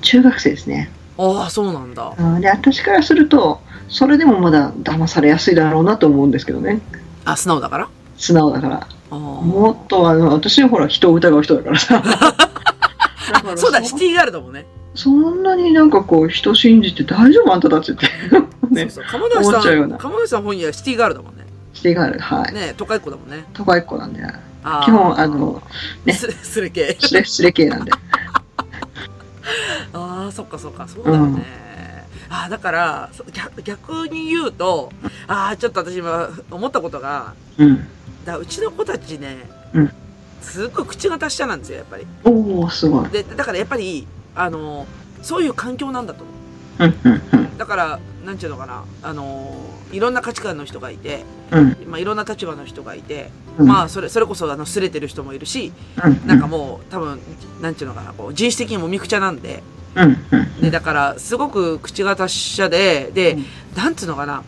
C: 中学生ですね。
B: ああ、そうなんだ。
C: うんで、私からすると、それでもまだ騙されやすいだろうなと思うんですけどね、
B: あ、素直だから？
C: 素直だから。もっとあの、私ほら、人を疑う人だからさ。(laughs)
B: そうだ、シティガールだもんね。
C: そんなになんかこう、人信じて大丈夫？あんたたちって。(laughs) ね
B: そう、そう。鴨梨
C: 思っちゃうようん
B: 鴨梨さん本人はシティガールだもんね。
C: シティガール、はい。
B: ね都会っ子だもんね。
C: 都会っ子なんで、基本、あの、ね
B: すすれ系。
C: スレスレ系なんで。(laughs)
B: ああ、そっかそっか、そうだよね。ああ、だから、そ逆逆に言うと、ああ、ちょっと私今思ったことが、
C: うん。
B: だうちの子たちね、
C: うん
B: すっごい口が達者なんですよ、やっぱり。
C: おおすごい。
B: で、だからやっぱり、あの、そういう環境なんだと思う。
C: うんうんうん
B: だから、なんちゅうのかな、あの、いろんな価値観の人がいて、
C: うん
B: まあ、いろんな立場の人がいて、
C: うん
B: まあ、それ、それこそ、あの、すれてる人もいるし、
C: うん
B: なんかもう、多分、なんちゅうのかな、こう、人種的にもみくちゃなんで、で、だから、すごく口が達者で、で、
C: うん
B: なんつうのかな、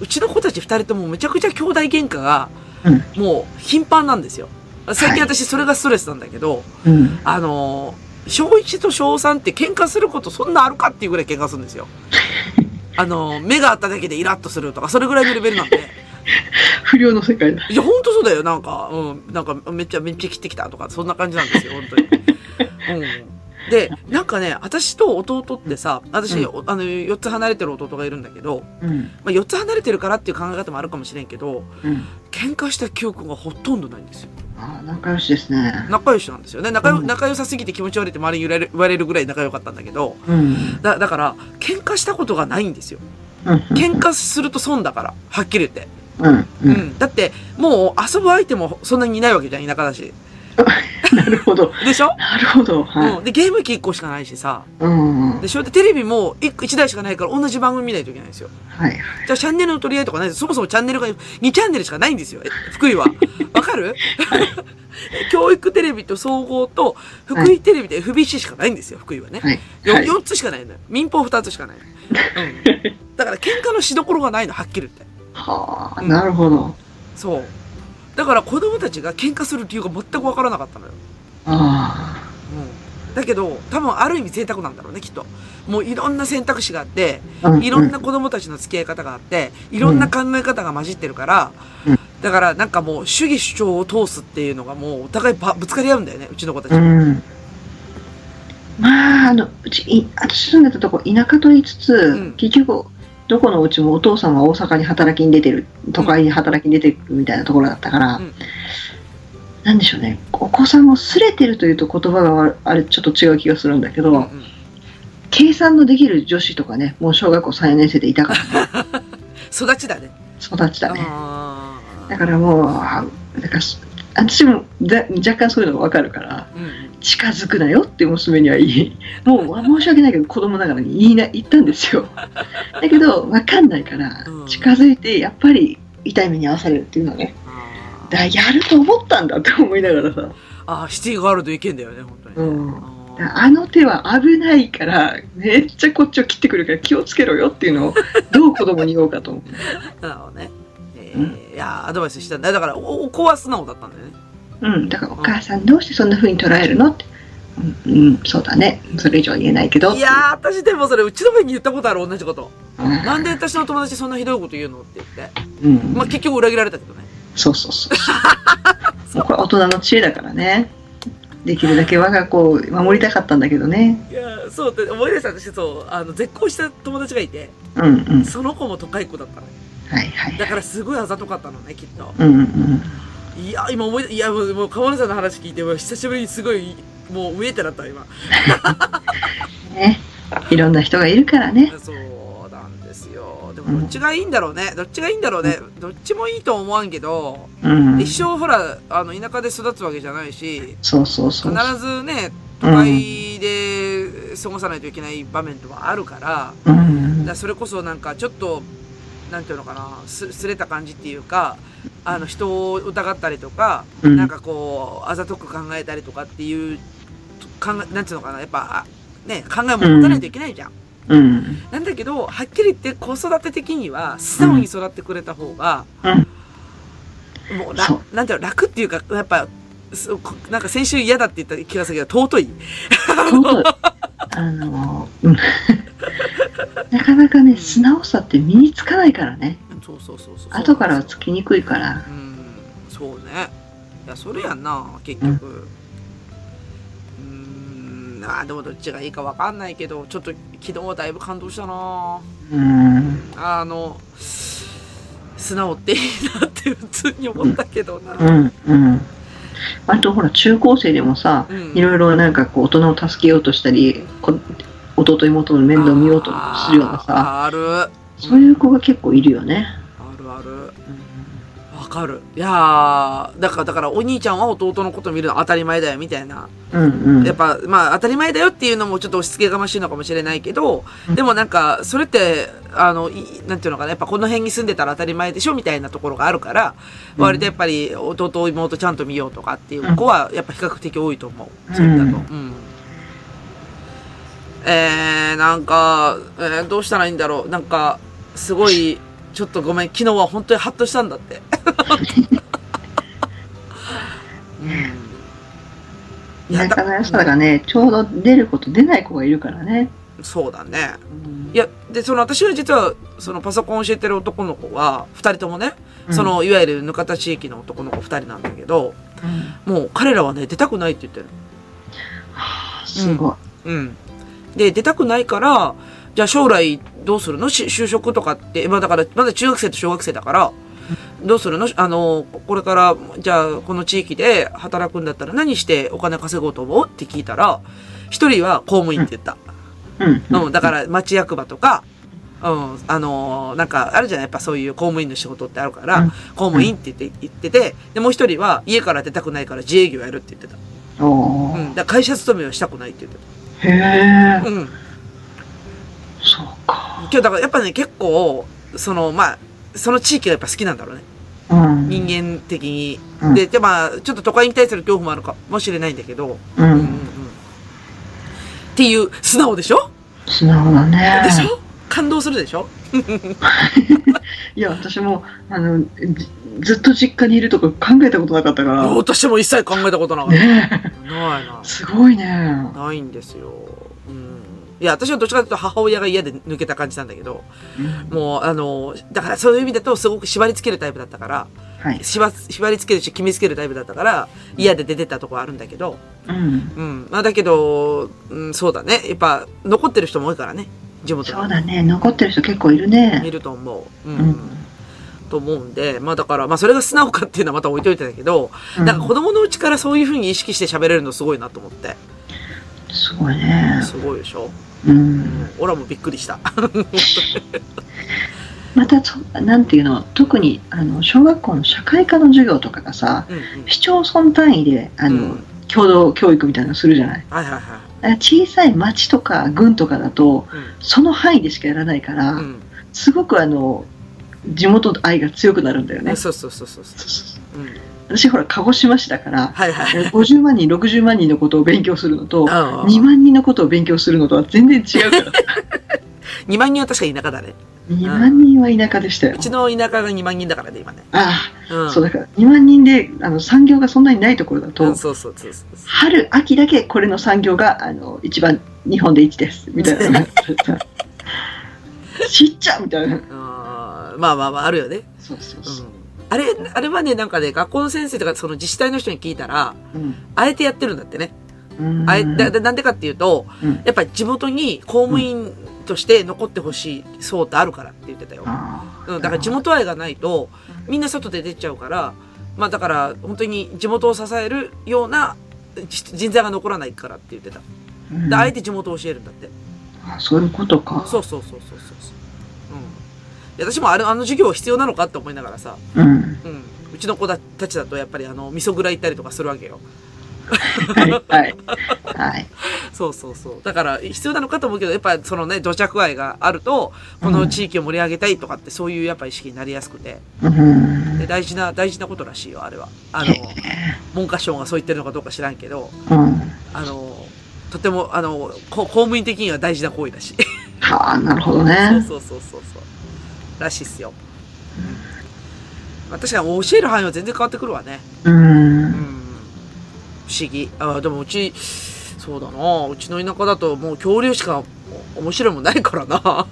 B: うちの子たち二人ともめちゃくちゃ兄弟喧嘩が、
C: うん
B: もう頻繁なんですよ。最近
C: はい
B: 私それがストレスなんだけど、
C: うん
B: あのー、小1と小3って喧嘩することそんなあるかっていうぐらい喧嘩するんですよ。(laughs) あのー、目が合っただけでイラッとするとか、それぐらいのレベルなんで。
C: 不良の世界だ。
B: いや、ほんとそうだよ。なんか、うん、なんかめっちゃめっちゃ切ってきたとか、そんな感じなんですよ、本当に。(laughs) うん。で、なんかね、私と弟ってさ、私、
C: うん
B: おあの、4つ離れてる弟がいるんだけど、
C: うん
B: まあ、4つ離れてるからっていう考え方もあるかもしれんけど、
C: うん。
B: 喧嘩した記憶がほとんどないんですよ。
C: ああ、仲良しですね。
B: 仲良しなんですよね。仲良,、
C: うん
B: 仲良さすぎて気持ち悪いって周りに言われる言われるぐらい仲良かったんだけど、
C: うん。
B: だだから、喧嘩したことがないんですよ。
C: うん。
B: 喧嘩すると損だから、はっきり言って。
C: うん。う。
B: うんん。だって、もう遊ぶ相手もそんなにいないわけじゃん、田舎だし。(laughs)
C: なるほど。
B: でしょ、
C: なるほど。は
B: うん。で、ゲーム機1個しかないしさ。
C: い。うん。はい
B: でしょで、テレビも 1, 1台しかないから同じ番組見ないといけないんですよ。
C: はい。
B: じゃあチャンネルの取り合いとかないです。そもそもチャンネルが2チャンネルしかないんですよ。え福井は。わかる？(laughs) 教育テレビと総合と福井テレビで FBC しかないんですよ、福井はね。
C: はい。
B: よ
C: はい。
B: 4つしかないのよ。民放2つしかないの。うん。だから喧嘩のしどころがないの、はっきり言って。
C: はあ、なるほど。
B: そう。だから子供たちが喧嘩する理由が全くわからなかったのよ。
C: あ
B: うん。だけど、多分ある意味贅沢なんだろうね、きっと。もういろんな選択肢があって、いろんな子供たちの付き合い方があって、いろんな考え方が混じってるから、
C: うん
B: だからなんかもう主義主張を通すっていうのがもうお互いばぶつかり合うんだよね、うちの子たち。
C: うん。まあ、あの、うち、い私住んでたとこ、田舎と言いつつ、
B: ん
C: 結局、どこのうちもお父さんは大阪に働きに出てる、都会に働きに出てるみたいなところだったから、
B: うん
C: なんでしょうね、お子さんもすれてるというと言葉があれちょっと違う気がするんだけど、
B: うんうん
C: 計算のできる女子とかね、もう小学校3年生でいたからね。(laughs)
B: 育ちだね。
C: 育ちだね。
B: あ
C: だからもう、私もだ若干そういうのが分かるから、
B: ーうん
C: 近づくなよって娘には言い、もう申し訳ないけど子供ながらに言いな言ったんですよ。だけど分かんないから
B: うん、
C: 近づいてやっぱり痛い目に遭わされるっていうのはね、だやると思ったんだって思いながらさ、
B: あー、シティガールといけんだよね、本当にね。
C: うん
B: あ
C: の手は危ないから、めっちゃこっちを切ってくるから気をつけろよっていうのを、どう子供に言おうかと思う。(laughs)
B: なるほどね。えーいやーアドバイスしたんだ。だから、おお子は素直だったんだよね。
C: うん、だからお母さんどうしてそんな風に捉えるの？って。うん、うんそうだね。それ以上は言えないけど。
B: いやー、私でもそれ、うちの親に言ったことある、同じこと。
C: うん
B: なんで私の友達そんなひどいこと言うのって言って。
C: うん、
B: まあ、結局裏切られたけどね。
C: そうそうそう。(laughs) もうこれ大人の知恵だからね。できるだけ我が子を守りたかったんだけどね。
B: いやーそうって思い出した私そう、あの、絶交した友達がいて、
C: うんうん。
B: その子も都会っ子だったの。
C: はいはい。
B: だからすごいあざとかったのね、きっと。
C: うんうん。
B: いや、今思い出、いや、もう、もう川根さんの話聞いて、もう久しぶりにすごい、もう、上ってなった、今。(laughs)
C: ね。いろんな人がいるからね。
B: そうなんですよ。でも、どっちがいいんだろうね。どっちがいいんだろうね。どっちもいいとは思わんけど、
C: うん。
B: 一生ほら、あの、田舎で育つわけじゃないし、
C: そうそうそう。
B: 必ずね、都会で過ごさないといけない場面とはあるから、
C: うん
B: だからそれこそなんかちょっと、なんていうのかな、す、すれた感じっていうか、あの、人を疑ったりとか、
C: うん。
B: なんかこう、あざとく考えたりとかっていう、考え、なんていうのかな、やっぱ、あね、考えも持たないといけないじゃん。
C: うん。
B: なんだけど、はっきり言って子育て的には、素直に育ってくれた方が、もうら
C: そ、
B: なんていうの、楽っていうか、やっぱ、なんか先週嫌だって言った気がするけど、尊い。
C: 本当あの、うんなかなかね、素直さって身につかないからね。
B: そうそうそうそう。
C: 後からはつきにくいから。
B: うん、そうね。いや、それやんな、結局。うん、あーでもどっちがいいかわかんないけど、ちょっと昨日はだいぶ感動したな
C: うん。
B: あの、素直っていいなって普通に思ったけどな。
C: うん。うん。あとほら、中高生でもさ、
B: うん
C: いろいろなんかこう、大人を助けようとしたり、こ弟妹の面倒を見ようとするようなさ、
B: あある。あ
C: そういう子が結構いるよね。
B: るある。わかる。いやー、だから、だからお兄ちゃんは弟のこと見るの当たり前だよみたいな。
C: うんうん。
B: やっぱ、まあ当たり前だよっていうのもちょっと押し付けがましいのかもしれないけど、
C: うん
B: でもなんか、それって、あの、いなんていうのかな、やっぱこの辺に住んでたら当たり前でしょみたいなところがあるから、
C: うん
B: 割とやっぱり弟、妹ちゃんと見ようとかっていう子はやっぱ比較的多いと思う。
C: うん
B: そういう意味だと。うん。えー、なんか、えーどうしたらいいんだろう。なんか、すごい、ちょっとごめん、昨日は本当にハッとしたんだって。うん。いや、
C: 仲の良さ
B: だ
C: がね、ちょうど出る子と出ない子がいるからね。
B: そうだね。
C: うん
B: いや、で、その私が実は、そのパソコンを教えてる男の子は、二人ともね、
C: うん
B: その、いわゆるぬかた地域の男の子二人なんだけど、もう彼らはね、出たくないって言ってる。
C: はあすごい。
B: うん。で、出たくないから、じゃあ将来どうするの？し就職とかって、まあだから、まだ中学生と小学生だから、どうするの？あの、これから、じゃあこの地域で働くんだったら何してお金稼ごうと思う？って聞いたら、一人は公務員って言った。
C: うん。
B: うん、だから町役場とか、うん、あのーなんかあるじゃない？やっぱそういう公務員の仕事ってあるから、
C: うん。
B: 公務員って言って言ってて、で、もう一人は家から出たくないから自営業やるって言ってた。うん、だ会社勤めはしたくないって言って
C: へえ
B: た。。うん。
C: そうか。
B: 今日だからやっぱね、結構、その、まあ、その地域がやっぱ好きなんだろうね。
C: うん。
B: 人間的に。
C: うん
B: で、で、まあ、ちょっと都会に対する恐怖もあるかもしれないんだけど、
C: う
B: うんうんうん。
C: ん。
B: っていう、素直でしょ？
C: 素直だね。
B: でしょ？感動するでしょ？(laughs)
C: いや、私も、あの、じずっと実家にいるとか考えたことなかったから。
B: 私も一切考えたことなかった。
C: ね
B: ないな
C: え。。すごいね。
B: ないんですよ。うん。いや、私はどっちかというと母親が嫌で抜けた感じなんだけど、もう、あの、だからそういう意味だとすごく縛り付けるタイプだったから、
C: はい。
B: 縛縛り付けるし決めつけるタイプだったから、嫌で出てったところあるんだけど、
C: うん。
B: うん。まあだけど、うん、そうだね。やっぱ、残ってる人も多いからね。地元に
C: そうだね。残ってる人結構いるね
B: い。ると思う。う。
C: うんん。
B: と思うんで、まあだから、まあそれが素直かっていうのはまた置いといてだけど、なんか子供のうちからそういうふうに意識して喋れるのすごいなと思って。
C: すごいね。
B: すごいでしょ？
C: うん。
B: 俺はもうびっくりした。(laughs)
C: またそなんていうの？特にあの小学校の社会科の授業とかがさ
B: うんうん。
C: 市町村単位であの、
B: うん
C: 共同教育みたいなのするじゃない？
B: はいはいはい。
C: 小さい町とか郡とかだとその範囲でしかやらないから、
B: うん。うん。
C: すごくあの地元愛が強くなるんだよね、
B: そうそうそうそうそ。
C: そうそう
B: うん。
C: 私ほら鹿児島市だから
B: はいはい。
C: 50万人60万人のことを勉強するのと
B: あ
C: 2万人のことを勉強するのとは全然違うから (laughs)
B: 2万人は確かに田舎だね。
C: 2万人は田舎でしたよ
B: うちの田舎が2万人だからね、今ね。
C: あ
B: うん。
C: あそうだから2万人であの産業がそんなにないところだと、
B: うんそうそうそう。
C: 春秋だけこれの産業があの一番日本で1ですみたいな (laughs) ちっちゃみたいな
B: うんまあまあまあ、あるよね。
C: そうそうそう、
B: うん。あれ、あれはね、なんかね、学校の先生とか、その自治体の人に聞いたら、
C: うん
B: あえてやってるんだってね。
C: うん
B: あえ、だ、だなんでかっていうと、
C: うん
B: やっぱり地元に公務員として残ってほしい層ってあるからって言ってたよ。うん、だから地元愛がないと、みんな外で出ちゃうから、まあだから、本当に地元を支えるようなじ人材が残らないからって言ってた。
C: うん
B: で、あえて地元を教えるんだって。
C: あそういうことか
B: そうそうそうそうそうそう。うん。私もあれ、あの授業必要なのかって思いながらさ、
C: うん
B: うん。うちの子たちだとやっぱりあの、味噌蔵行ったりとかするわけよ。
C: はいはいはい
B: そうそうそう。だから、必要なのかと思うけど、やっぱりそのね、土着愛があると、この地域を盛り上げたいとかって、そういうやっぱ意識になりやすくて、
C: うん
B: で、大事な、大事なことらしいよ、あれは。あの、文科省がそう言ってるのかどうか知らんけど、
C: うん
B: あの、とても、あの、こ公務員的には大事な行為だし。
C: はあなるほど
B: そう
C: ね
B: そうそうそうそう。らしいっすよ。まあ、確かに教える範囲は全然変わってくるわね。
C: う
B: うんん。不思議。あ、でもうち、そうだな。うちの田舎だともう恐竜しか面白いもんないからな。(laughs)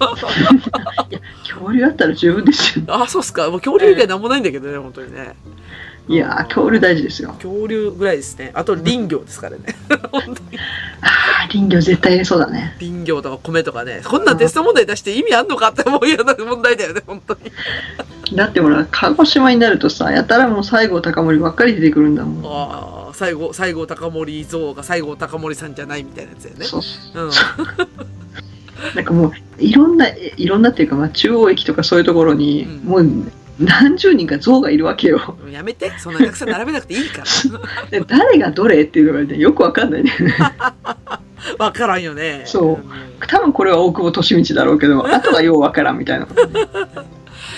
C: 恐竜あったら十分ですよ
B: あ、そうっすか。もう恐竜以外なんもないんだけどね、本当にね。
C: いやー恐竜大事ですよ
B: 恐竜ぐらいですね。あと林業ですからね。(laughs)
C: ああ林業絶対そうだね
B: 林業とか米とかね。こんなテスト問題出して意味あんのかって思うような問題だよね、本当に。
C: だってほら鹿児島になるとさやたらもう西郷隆盛ばっかり出てくるんだもん
B: ああ、西郷、西郷隆盛像が西郷隆盛さんじゃないみたいなやつだよね。
C: そう
B: うん。
C: なんかもういろんないいろんなっていうか、まあ、中央駅とかそういうところに、
B: うん
C: もう何十人か像がいるわけよ
B: やめて。そんなたくさん並べなくていいから。(laughs)
C: で誰がどれっていうのが、ね、よくわかんないね (laughs)
B: わからんよね。
C: そうん多分これは大久保利通だろうけど (laughs) あとはようわからんみたいな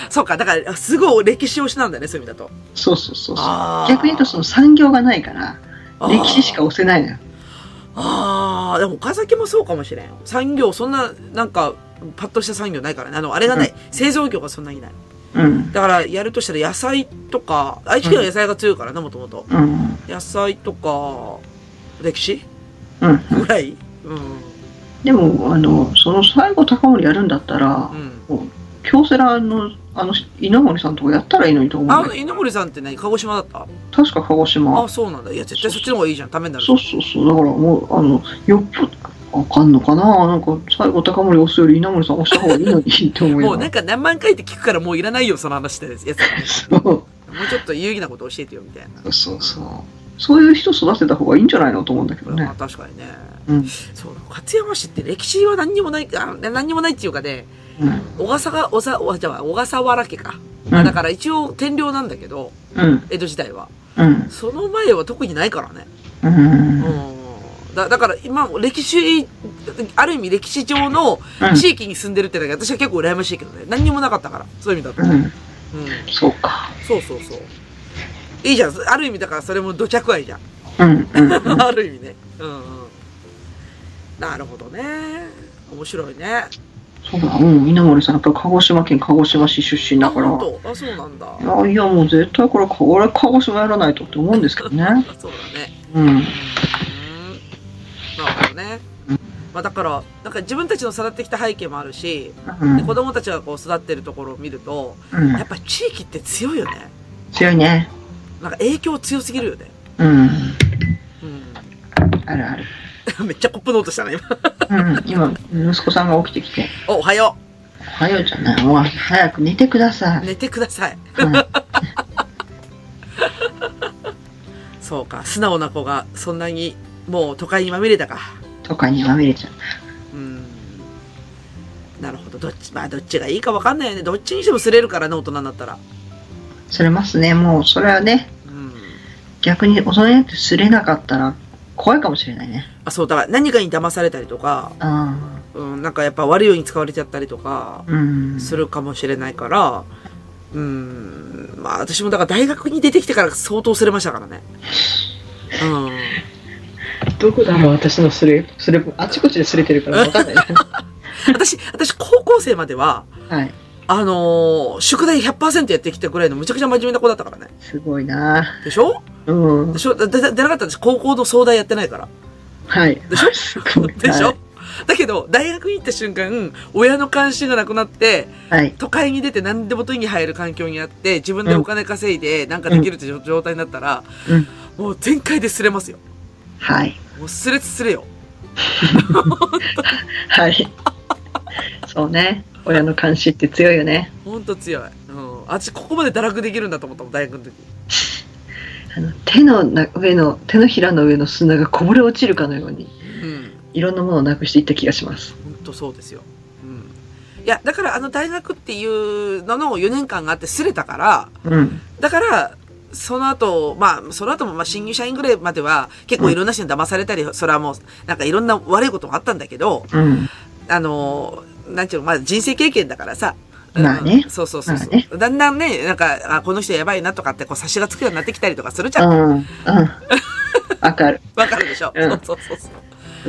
B: そうか。だから、すごい歴史推しなんだよね、そういう意味だと。
C: そうそうそうそう逆に言うとその産業がないから歴史しか押せないのよ
B: ああ、でも岡崎もそうかもしれん。産業、そんな、なんか、パッとした産業ないからね。あの、あれがない。製造業がそんなにない。
C: うん
B: だから、やるとしたら野菜とか、愛知県は野菜が強いからね、もともと。
C: うん
B: 野菜とか、歴史？
C: うん
B: ぐらい？うん。
C: でもあのその西郷隆盛やるんだったら
B: うん。
C: 京セラのあの稲森さんとかやったらいいのにと思うん
B: あ稲森さんって何鹿児島だった？
C: ど確か鹿児島
B: あ、そうなんだ。いや、絶対そっちの方がいいじゃん。ためになる。
C: そうそうそうだからもうあのよっぽどあかんのかな？なんか西郷隆盛押すより稲森さん押した方がいいのにって思い
B: もうなんか何万回って聞くからもういらないよ、その話って (laughs) やつ。もうちょっと有意義なこと教えてよ、みたいな。
C: そうそうそういう人育てた方がいいんじゃないのと思うんだけど
B: ま
C: ね
B: あ確かにね。
C: うん
B: そう、勝山市って歴史は何にもない、あ何にもないっていうかね、
C: うん
B: 小笠が、おさ、おじゃあ小笠原家か。
C: うん
B: あだから一応天領なんだけど、
C: うん
B: 江戸時代は。
C: うん
B: その前は特にないからね。
C: うん
B: うん。だだから今、歴史、ある意味歴史上の地域に住んでるってだけ私は結構羨ましいけどね。何にもなかったから、そういう意味だと。うん。
C: うんそうか
B: そうそうそう。いいじゃん。ある意味だからそれも土着愛じゃん。
C: うんうん (laughs)
B: ある意味ね。うんうん。なるほどね。面白いね。
C: そうだうん稲森さんやっぱり鹿児島県鹿児島市出身だから
B: あそうなんだ。
C: いやいやもう絶対これ俺は鹿児島やらないとって思うんですけどね (laughs)
B: そうだね。
C: うん
B: うん。なるほどね
C: うん。
B: まあだから、なんか自分たちの育ってきた背景もあるし、
C: うん
B: で子供たちがこう育ってるところを見ると、
C: うん
B: やっぱ地域って強いよね。
C: 強いね
B: なんか影響強すぎるよね。
C: うん
B: うん。
C: あるある (laughs)
B: めっちゃコップの音したね、今。
C: うん今息子さんが起きてきて (laughs)
B: お、おはよ「
C: おはようじゃないもう早く寝てくださ
B: う。
C: い」
B: 寝てください。
C: はい (laughs)
B: そうか。素直な子がそんなにもう都会にまみれたか。
C: とかにまみれちゃう
B: うん。なるほどどっち、まあどっちがいいかわかんないよね。どっちにしてもすれるからね、大人になったら。
C: すれますね。もう、それはね、
B: うん。
C: 逆に大人になってすれなかったら怖いかもしれないね。
B: あ、そう、だから何かに騙されたりとか、
C: あ
B: うん、なんかやっぱ悪いように使われちゃったりとか。するかもしれないから、うん、まあ私もだから大学に出てきてから相当すれましたからね。うん。
C: どこだろう、私のすれ、すれ、あちこちですれてるからわかんない。(laughs)
B: 私、私高校生までは、
C: はい。
B: あのー宿題100%やってきたぐらいのむちゃくちゃ真面目な子だったからね。
C: すごいな
B: でしょ？
C: うん
B: で。しょ？出なかった私高校の総題やってないから。
C: はい。
B: でしょ？(laughs) でしょ？だけど、大学に行った瞬間、親の関心がなくなって、
C: はい。
B: 都会に出て何でも手に入る環境にあって、自分でお金稼いでなんかできるって状態になったら、
C: うん。
B: もう全開ですれますよ。
C: はい。
B: もうすれすれよ。
C: はい。そうね。親の監視って強いよね。
B: ほんと強い。うん。私ここまで堕落できるんだと思ったもん、大学の時。
C: あの手のな上の、手のひらの上の砂がこぼれ落ちるかのように、
B: うん。
C: いろんなものをなくしていった気がします。
B: ほんとそうですよ。うん。いや、だからあの大学っていうのの4年間があってすれたから、
C: うん。
B: だから、その後、まあ、その後も、まあ、新入社員ぐらいまでは、結構いろんな人に騙されたり、それはもう、なんかいろんな悪いこともあったんだけど、
C: うん。
B: あの、なんちゅうの、まあ、人生経験だからさ。
C: まあね
B: うんそうそうそうそう、
C: まあね
B: だんだんね、なんか、あ、この人やばいなとかって、こう、差しがつくようになってきたりとかするじゃ。
C: うんん。うん。(laughs) わかる。
B: わかるでしょ、
C: うん
B: そうそうそうそ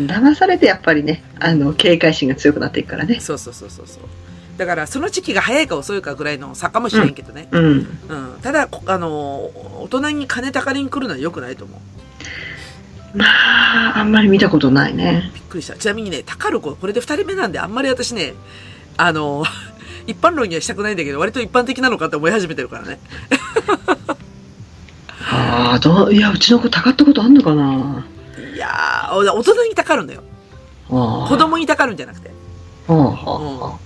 B: う。
C: 騙されてやっぱりね、あの、警戒心が強くなっていくからね。
B: そうそうそうそうそう。だから、その時期が早いか遅いかぐらいの差かもしれんけどね。
C: うん。
B: うん。ただ、こあの、大人に金たかりに来るのは良くないと思う。
C: まあ、あんまり見たことないね。
B: びっくりした。ちなみにね、たかる子、これで二人目なんで、あんまり私ね、あの、(laughs) 一般論にはしたくないんだけど、割と一般的なのかって思い始めてるからね。(laughs)
C: ああ、どう、いや、うちの子たかったことあんのかない
B: や大人にたかるんだよ。子供にたかるんじゃなくて。
C: ああ、は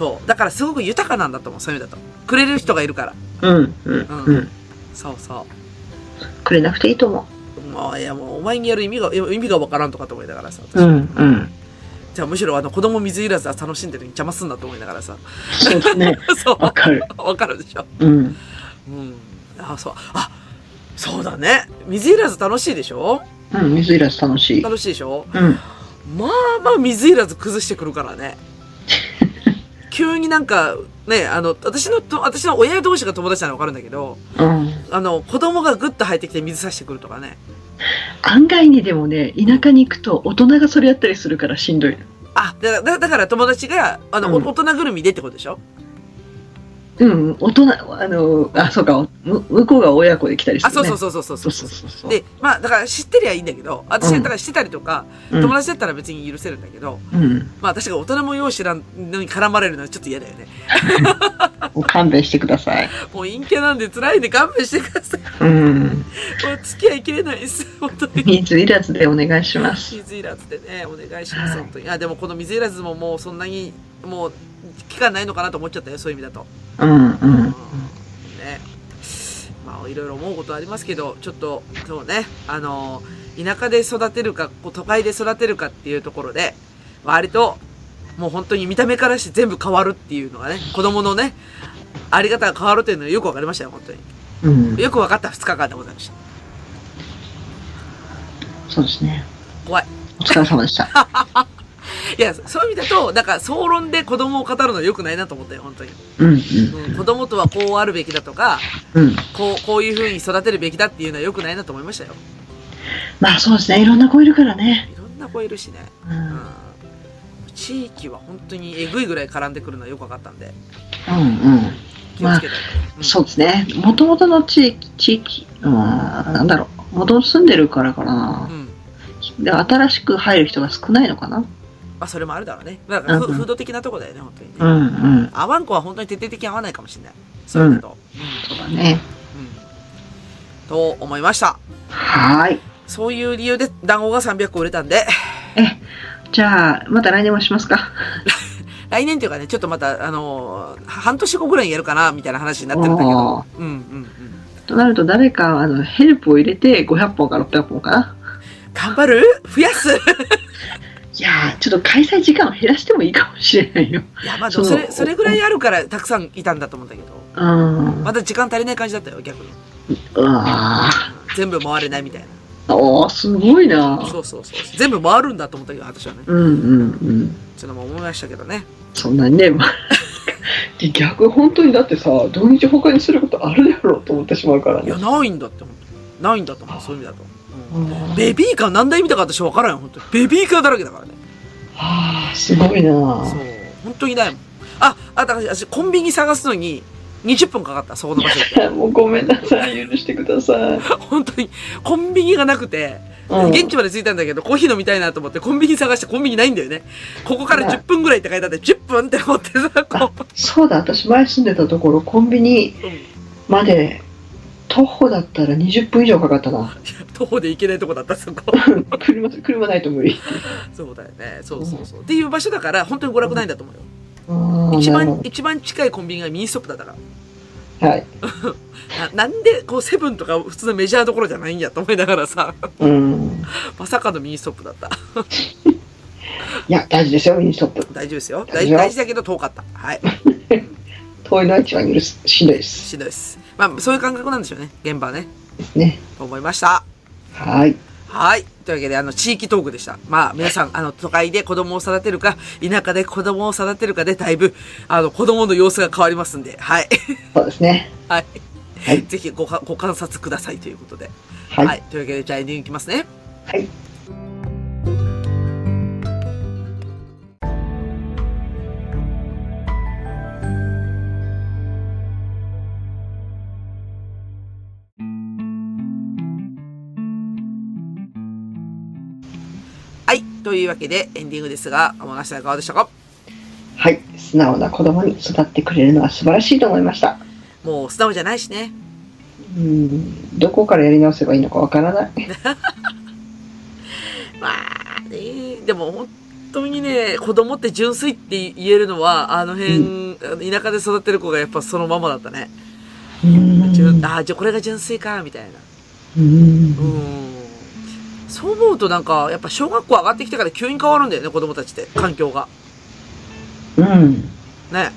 B: そう。だからすごく豊かなんだと思う、そういう意味だと。くれる人がいるから。
C: あ。うん、うん、うん。
B: そうそ
C: くれなくていいと思
B: う。もう、いやもう、お前にやる意味が、意味がわからんとかと思いながらさ。
C: う。うん、うん。
B: じゃあむしろあの子供水いらずは楽しんでるのに邪魔すんなと思いながらさ。
C: そうですね。(laughs)
B: そう。
C: わかる。
B: わかるでしょ。
C: うん。
B: うん。あ、そう。あ、そうだね。水いらず楽しいでしょ？
C: うん、水いらず楽しい。
B: 楽しいでしょ？
C: うん。
B: まあまあ水いらず崩してくるからね。急になんか、ね、あの、私のと、私の親同士が友達なのわかるんだけど、
C: うん。
B: あの、子供がグッと入ってきて水さしてくるとかね。
C: 案外にでもね、田舎に行くと大人がそれやったりするからしんどいの。
B: あ、だだだから友達が、あの、
C: うん
B: お大人ぐるみでってことでしょ？
C: うん、大人、あの、あ、そうか、む向こうが親子で来たりす
B: あ、
C: る、ね。
B: そうそうそうそうそう
C: そ
B: そうう
C: そうそう。
B: で、まあ、だから知ってりゃいいんだけど、私
C: うん
B: だから知ってたりとか、
C: うん、
B: 友達だったら別に許せるんだけど、
C: うん。
B: まあ私が大人も用意知らんのに絡まれるのはちょっと嫌だよね。(laughs)
C: もう勘弁してください。
B: もう陰キャなんで辛いんで勘弁してください。
C: うん。
B: もう付き合いきれないです。本当に。
C: 水いらずでお願いします。
B: 水いらずでね、お願いします、本当に。あ、でもこの水いらずももうそんなに、もう、期間ないのかなと思っちゃったよ、そういう意味だと。
C: うん、うん。
B: ね。まあ、いろいろ思うことありますけど、ちょっと、そうね、あの、田舎で育てるか、こう都会で育てるかっていうところで、割と、もう本当に見た目からして全部変わるっていうのがね、子供のね、あり方が変わるっていうのがよくわかりましたよ、本当に。
C: うん。
B: よくわかった2日間でございました。
C: そうですね。
B: 怖い。
C: お疲れ様でした。(laughs)
B: いや、そういう意味だと、なんか、総論で子供を語るのは良くないなと思ったよ、本当に。
C: うん、
B: うん、子供とはこうあるべきだとか、
C: うん。うん。
B: こう、こういう風に育てるべきだっていうのは良くないなと思いましたよ。
C: まあそうですね。いろんな子いるからね。
B: いろんな子いるしね。
C: うん。
B: う。
C: うん
B: 地域は本当にえぐいぐらい絡んでくるのはよく分かったんで、
C: ん、
B: 気をつけたいと。
C: うん。そうですね。もともとの地域、地域、うん、なんだろう。もともと住んでるからかな
B: う。ん。うん。
C: で、新しく入る人が少ないのかな。
B: まあ、それもあるだろうね。だから、
C: うんうん
B: フフード的なとこだよね、本当にね。
C: うん、うん。
B: 合わん子は本当に徹底的に合わないかもしれない。そういうのと。
C: そうだね。
B: うん。うん。と思いました。
C: はーい。
B: そういう理由で団子が300個売れたんで、
C: え、じゃあ、また来年もしますか。(laughs)
B: 来年っていうかね、ちょっとまた、あのー半年後ぐらいにやるかな、みたいな話になってるんだけど。うんうんうん。
C: となると、誰か、あの、ヘルプを入れて500本か600本かな。
B: 頑張る？増やす？
C: いやーちょっと開催時間を減らしてもいいかもしれないよ。
B: いや、まあそれ、それぐらいあるからたくさんいたんだと思うんだけど。
C: うん。
B: まだ時間足りない感じだったよ、逆に。
C: うわ
B: 全部回れないみたい
C: ーおー、すごいな
B: な。そうそうそう。全部回るんだと思ったけど、私はね。
C: うんうんうん。
B: ちょっとも思いましたけどね。
C: そんなにね、まあで (laughs) 逆、本当にだってさ、土日他にすることあるだろうと思ってしまうからね
B: いや、。ないんだって、本当にないんだと思う、そういう意味だと。ベビーカー何台見たか私分からんよ、本当に。ベビーカーだらけだからね。
C: はあ、すごいな
B: そう。本当にないもん。あ、あ、だから私、コンビニ探すのに20分かかった、そこの場所。(laughs)
C: もうごめんなさい、許してください。
B: 本当に、コンビニがなくて、
C: うん
B: 現地まで着いたんだけど、コーヒー飲みたいなと思って、コンビニ探してコンビニないんだよね。ここから10分ぐらいって書いてあって、10分って思ってさ、こう。
C: そうだ、私前住んでたところ、コンビニまで、徒歩だったら20分以上かかったな。(laughs)
B: 徒歩で行けないとこだった、そこ。(laughs)
C: 車、車ないと無理。(laughs)
B: そうだよね。そうそうそう。っていう場所だから、本当に娯楽ないんだと思うよ。
C: あー
B: 一番一番近いコンビニがミニストップだったから。
C: どはい。
B: ななんで、こう、セブンとか普通のメジャーどころじゃないんやと思いながらさ、
C: うん。
B: まさかのミニストップだった。
C: いや、大事ですよ、ミニストップ。
B: 大丈夫ですよ。大事だけど遠かった。はい。
C: 遠いのは一番。しんどいです。
B: しんどいです。まあ、そういう感覚なんでしょうね。現場はね。
C: ですね。
B: と思いました。
C: はい。
B: はい。というわけで、あの、地域トークでした。まあ、皆さん、あの、都会で子供を育てるか、田舎で子供を育てるかで、だいぶ、あの、子供の様子が変わりますんで、はい。
C: そうですね。(laughs)
B: はい。
C: はい
B: ぜひごか、ご観察くださいということで。
C: はい。
B: はい。というわけで、じゃあエンディングいきますね。
C: はい。
B: というわけで、エンディングですが、天梨さんいかがでしたか？
C: はい。素直な子供に育ってくれるのは素晴らしいと思いました。
B: もう、素直じゃないしね。
C: うん。どこからやり直せばいいのかわからない。(laughs)
B: まあね、でも本当にね、子供って純粋って言えるのは、あの辺、田舎で育ってる子がやっぱそのままだったね。
C: うん。
B: 純ああ、じゃあこれが純粋か、みたいな。
C: うん
B: うん。そう思うとなんか、やっぱ小学校上がってきてから急に変わるんだよね、子供たちって、環境が。
C: うん。
B: ね。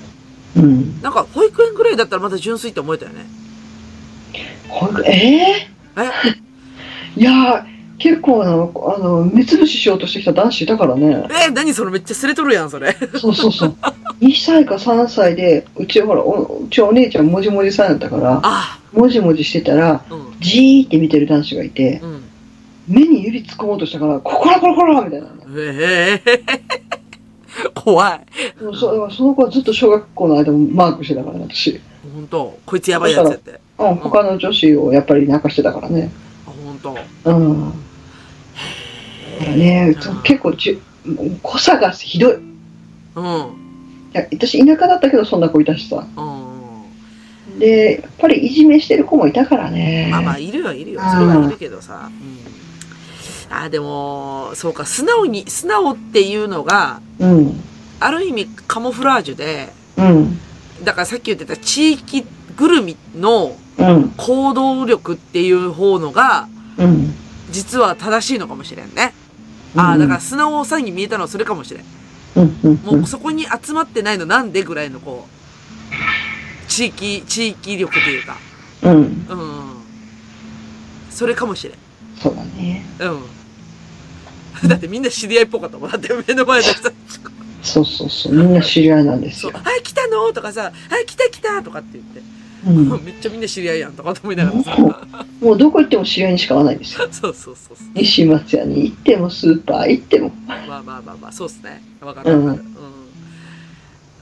C: うん。
B: なんか、保育園ぐらいだったらまだ純粋って思えたよね。
C: ほんえ
B: え？
C: ー、(laughs) いやー、結構あの、あの、目つぶししようとしてきた男子いたからね。
B: えー、何それめっちゃすれとるやん、それ。
C: そうそうそう。(laughs) 2歳か3歳で、うちほら、おうちお姉ちゃんもじもじさんだったから、
B: あ
C: もじもじしてたら、
B: うん。
C: じーって見てる男子がいて、
B: うん。
C: 目に指突っ込もうとしたから、ここらこらこらみたいなね。
B: ええ (laughs) 怖い。
C: そその子はずっと小学校の間もマークしてたからね、私。
B: 本当？こいつやばいやつやって。
C: うん、他の女子をやっぱり泣かしてたからね。
B: あ、本当？
C: うん。だからね、結構じゅ、濃さがひどい。い
B: うん。
C: や私、田舎だったけど、そんな子いたしさ。
B: うん。
C: で、やっぱりいじめしてる子もいたからね。
B: まあまあ、いるよ、いるよ。それはいるけどさ。うん。あ、でも、そうか、素直に、素直っていうのが、
C: うん。
B: ある意味カモフラージュで、
C: うん。
B: だからさっき言ってた地域ぐるみの
C: うん。
B: 行動力っていう方のが、
C: うん。
B: 実は正しいのかもしれんね。ああ、だから素直さに見えたのはそれかもしれん。
C: うん。うん。
B: もうそこに集まってないのなんでぐらいのこう、地域、地域力というか、
C: うん。
B: うん。それかもしれん。
C: そうだね。
B: うん。(laughs) だってみんな知り合いっぽかったもん。だって目の前の人。
C: そうそうそう。みんな知り合いなんですよ。
B: はい、来たのとかさ、はい、来た来たとかって言って。
C: うん。
B: めっちゃみんな知り合いやんとかと思いながらさ。
C: もうどこ行っても知り合いにしか会わないんですよ。(laughs)
B: そうそうそうそう。
C: 西松屋に行っても、スーパー行っても。
B: まあまあまあまあ、そうっすね。わかるわかる。うん。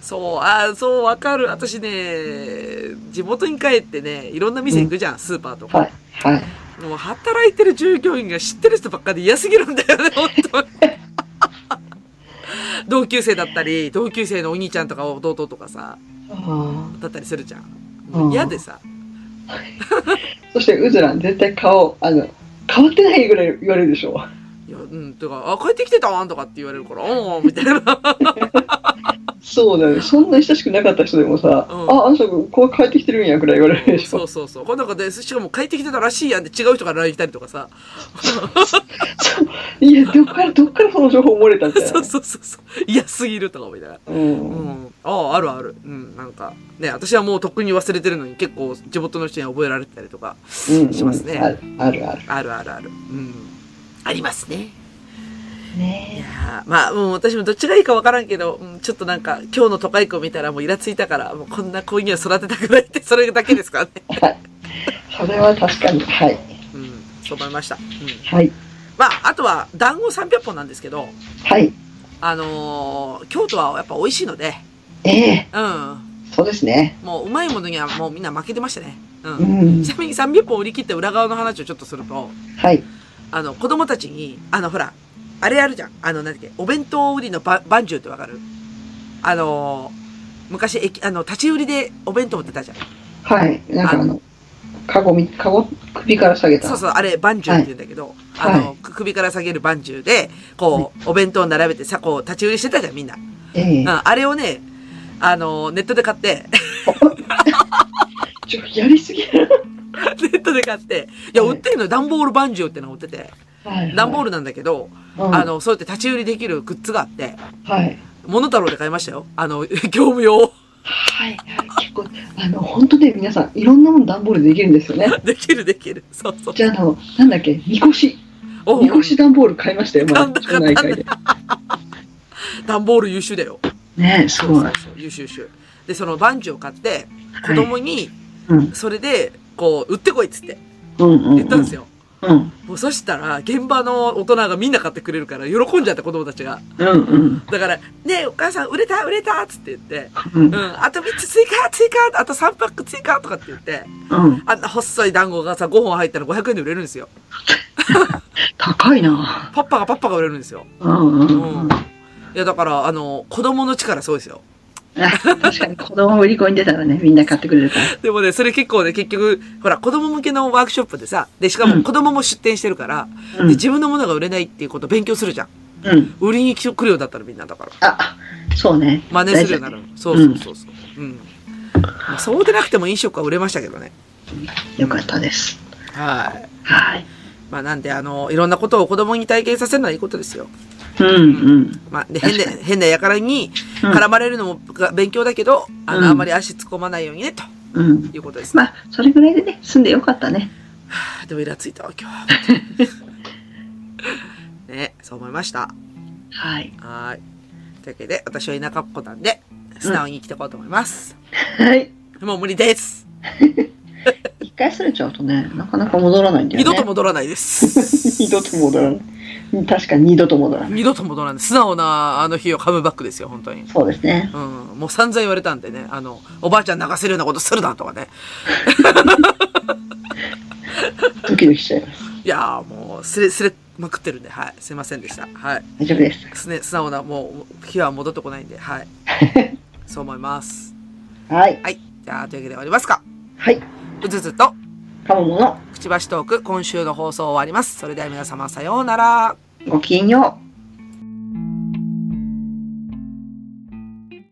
B: そう、ああ、そう、わかる。私ね、地元に帰ってね、いろんな店行くじゃん、スーパーとか。
C: はい。はい。
B: もう働いてる従業員が知ってる人ばっかり嫌すぎるんだよね、(laughs) 本当に。(laughs) 同級生だったり、同級生のお兄ちゃんとか弟とかさ、
C: あ
B: だったりするじゃん。嫌でさ。
C: ー (laughs) そして、うずらん、絶対顔、あの、変わってないぐらい言われるでしょ。
B: いや、うん、てか、あ、帰ってきてたん？とかって言われるから、おー、みたいな。
C: そうだよね。そんなに親しくなかった人でもさ、
B: うん
C: あ、あの人、こう帰ってきてるんやくらい言われるでしょ。
B: そうそうそう。この中で、しかも帰ってきてたらしいやんって違う人が LINE 来たりとかさ。(laughs)
C: いや、どっから、どっからその情報漏れたみたいな。
B: そうそうそうそう。嫌すぎるとか思いながら。
C: う。
B: うんん。ああ、あるある。うん。なんか、ね、私はもうとっくに忘れてるのに結構地元の人に覚えられてたりとか、
C: うん。
B: しますね
C: ある、あるある。
B: あるあるある。うん。ありますね。い
C: ね
B: やーまあ、もう私もどっちがいいかわからんけど、うん、ちょっとなんか、今日の都会区を見たらもうイラついたから、もうこんな子には育てたくないって、それだけですからね。
C: はい。それは確かに。はい。
B: うん。そう思いました。うん。
C: はい。
B: まあ、あとは、団子300本なんですけど、
C: はい。
B: あのー京都はやっぱ美味しいので、
C: ええ
B: うん。
C: そうですね。
B: もううまいものにはもうみんな負けてましたね。うん。
C: うん
B: ち。なみに300本売り切って裏側の話をちょっとすると、
C: はい。
B: あの、子供たちに、あの、ほら、あれあるじゃん。あの、なんだっけ、お弁当売りのば、バンジューってわかる？あのー昔、駅、あの、立ち売りでお弁当売ってたじゃん。
C: はい。なんかあの、カゴみ、カゴ、首から下げた。
B: そうそう、あれ、バンジューって言うんだけど、
C: はい
B: あの、く首から下げるバンジューで、こう、お弁当を並べてさ、こう、立ち売りしてたじゃん、みんな。
C: ええ
B: うん、あれをね、あの、ネットで買って、(laughs)
C: ちょ、やりすぎる。(laughs)
B: ネットで買って、いや、
C: はい
B: 売ってるのよ段ボールバンジューってのが売ってて、
C: はい。
B: 段ボールなんだけど、
C: うん
B: あ、の、そうやって立ち売りできるグッズがあって、
C: はい。
B: モノタロウで買いましたよ。あの、(laughs) 業務用。
C: はい。結構、あの、本当ね、皆さん、いろんなもの段ボールできるんですよね。(laughs)
B: できるできる。そうそう。
C: じゃあ、あの、なんだっけ、みこし。
B: お
C: みこし段ボール買いましたよ、まだ、
B: 買った
C: 町内会で。(laughs)
B: 段ボール優秀だよ。
C: ねえ、すごい。
B: そうそう優秀優秀。で、そのバンジューを買って、子供に、
C: うん、
B: それで、こう、売ってこいっつって。言ったんですよ。
C: うん、
B: もうそしたら、現場の大人がみんな買ってくれるから、喜んじゃって子供たちが。
C: うん、うん。
B: だから、ねえ、お母さん売れた売れたっつって言って、
C: うん
B: うん、あと3つ追加追加あと3パック追加とかって言って、
C: うん。
B: あんな細い団子がさ、5本入ったら500円で売れるんですよ。(laughs)
C: 高いな。
B: パッパがパッパが売れるんですよ。
C: うん、う
B: ん。。いや、だから、あの、子供の力そうですよ。
C: あ確かに子供売り子に出たらね、みんな買ってくれるから。
B: でもね、それ結構ね、結局、ほら、子供向けのワークショップでさ、で、しかも
C: うん
B: 子供も出店してるから、
C: うん
B: で、自分のものが売れないっていうことを勉強するじゃん。
C: うん。
B: 売りに来るようだったらみんなだから。
C: あ、そうね。
B: 真似するようになる。そうそうそうそう。うん。まあ、そうでなくても飲食は売れましたけどね。
C: よかったです。
B: はい。
C: はい。
B: まあ、なんで、あの、いろんなことを子供に体験させるのはいいことですよ。
C: うん、うん。
B: まあ、で、変な
C: 確か、
B: 変な輩に
C: うん
B: 絡まれるのもが勉強だけど、あの、
C: うん
B: あんまり足突っ込まないようにね、と
C: うん。
B: いうことですね。
C: まあ、それぐらいでね、住んでよかったね。
B: はあでもイラついたわ、今日は。(laughs) ね、そう思いました。
C: はい。
B: はい。というわけで、私は田舎っ子なんで、素直に生きていこうと思います。
C: はい。
B: もう無理です。(laughs)
C: 一回すれちゃうとね、なかなか戻らないんだよね。
B: 二度と戻らないです。(laughs)
C: 二度と戻らない。確かに二度と戻らない。
B: 二度と戻らない。素直なあの日をカムバックですよ、本当に。
C: そうですね。
B: うん。もう散々言われたんでね、あの、おばあちゃん泣かせるようなことするなとかね。
C: ドキドキしちゃいます。
B: いやーもう、すれ、すれまくってるんで、はい。すいませんでした。はい。
C: 大丈夫です。
B: すね、素直な、もう、日は戻ってこないんで、はい。(laughs) そう思います。
C: はい。
B: はい。じゃあ、というわけで終わりますか。
C: はい。
B: うずずと、
C: かももの
B: くちばしトーク、今週の放送終わります。それでは皆様、さようなら。
C: ごきげんよう。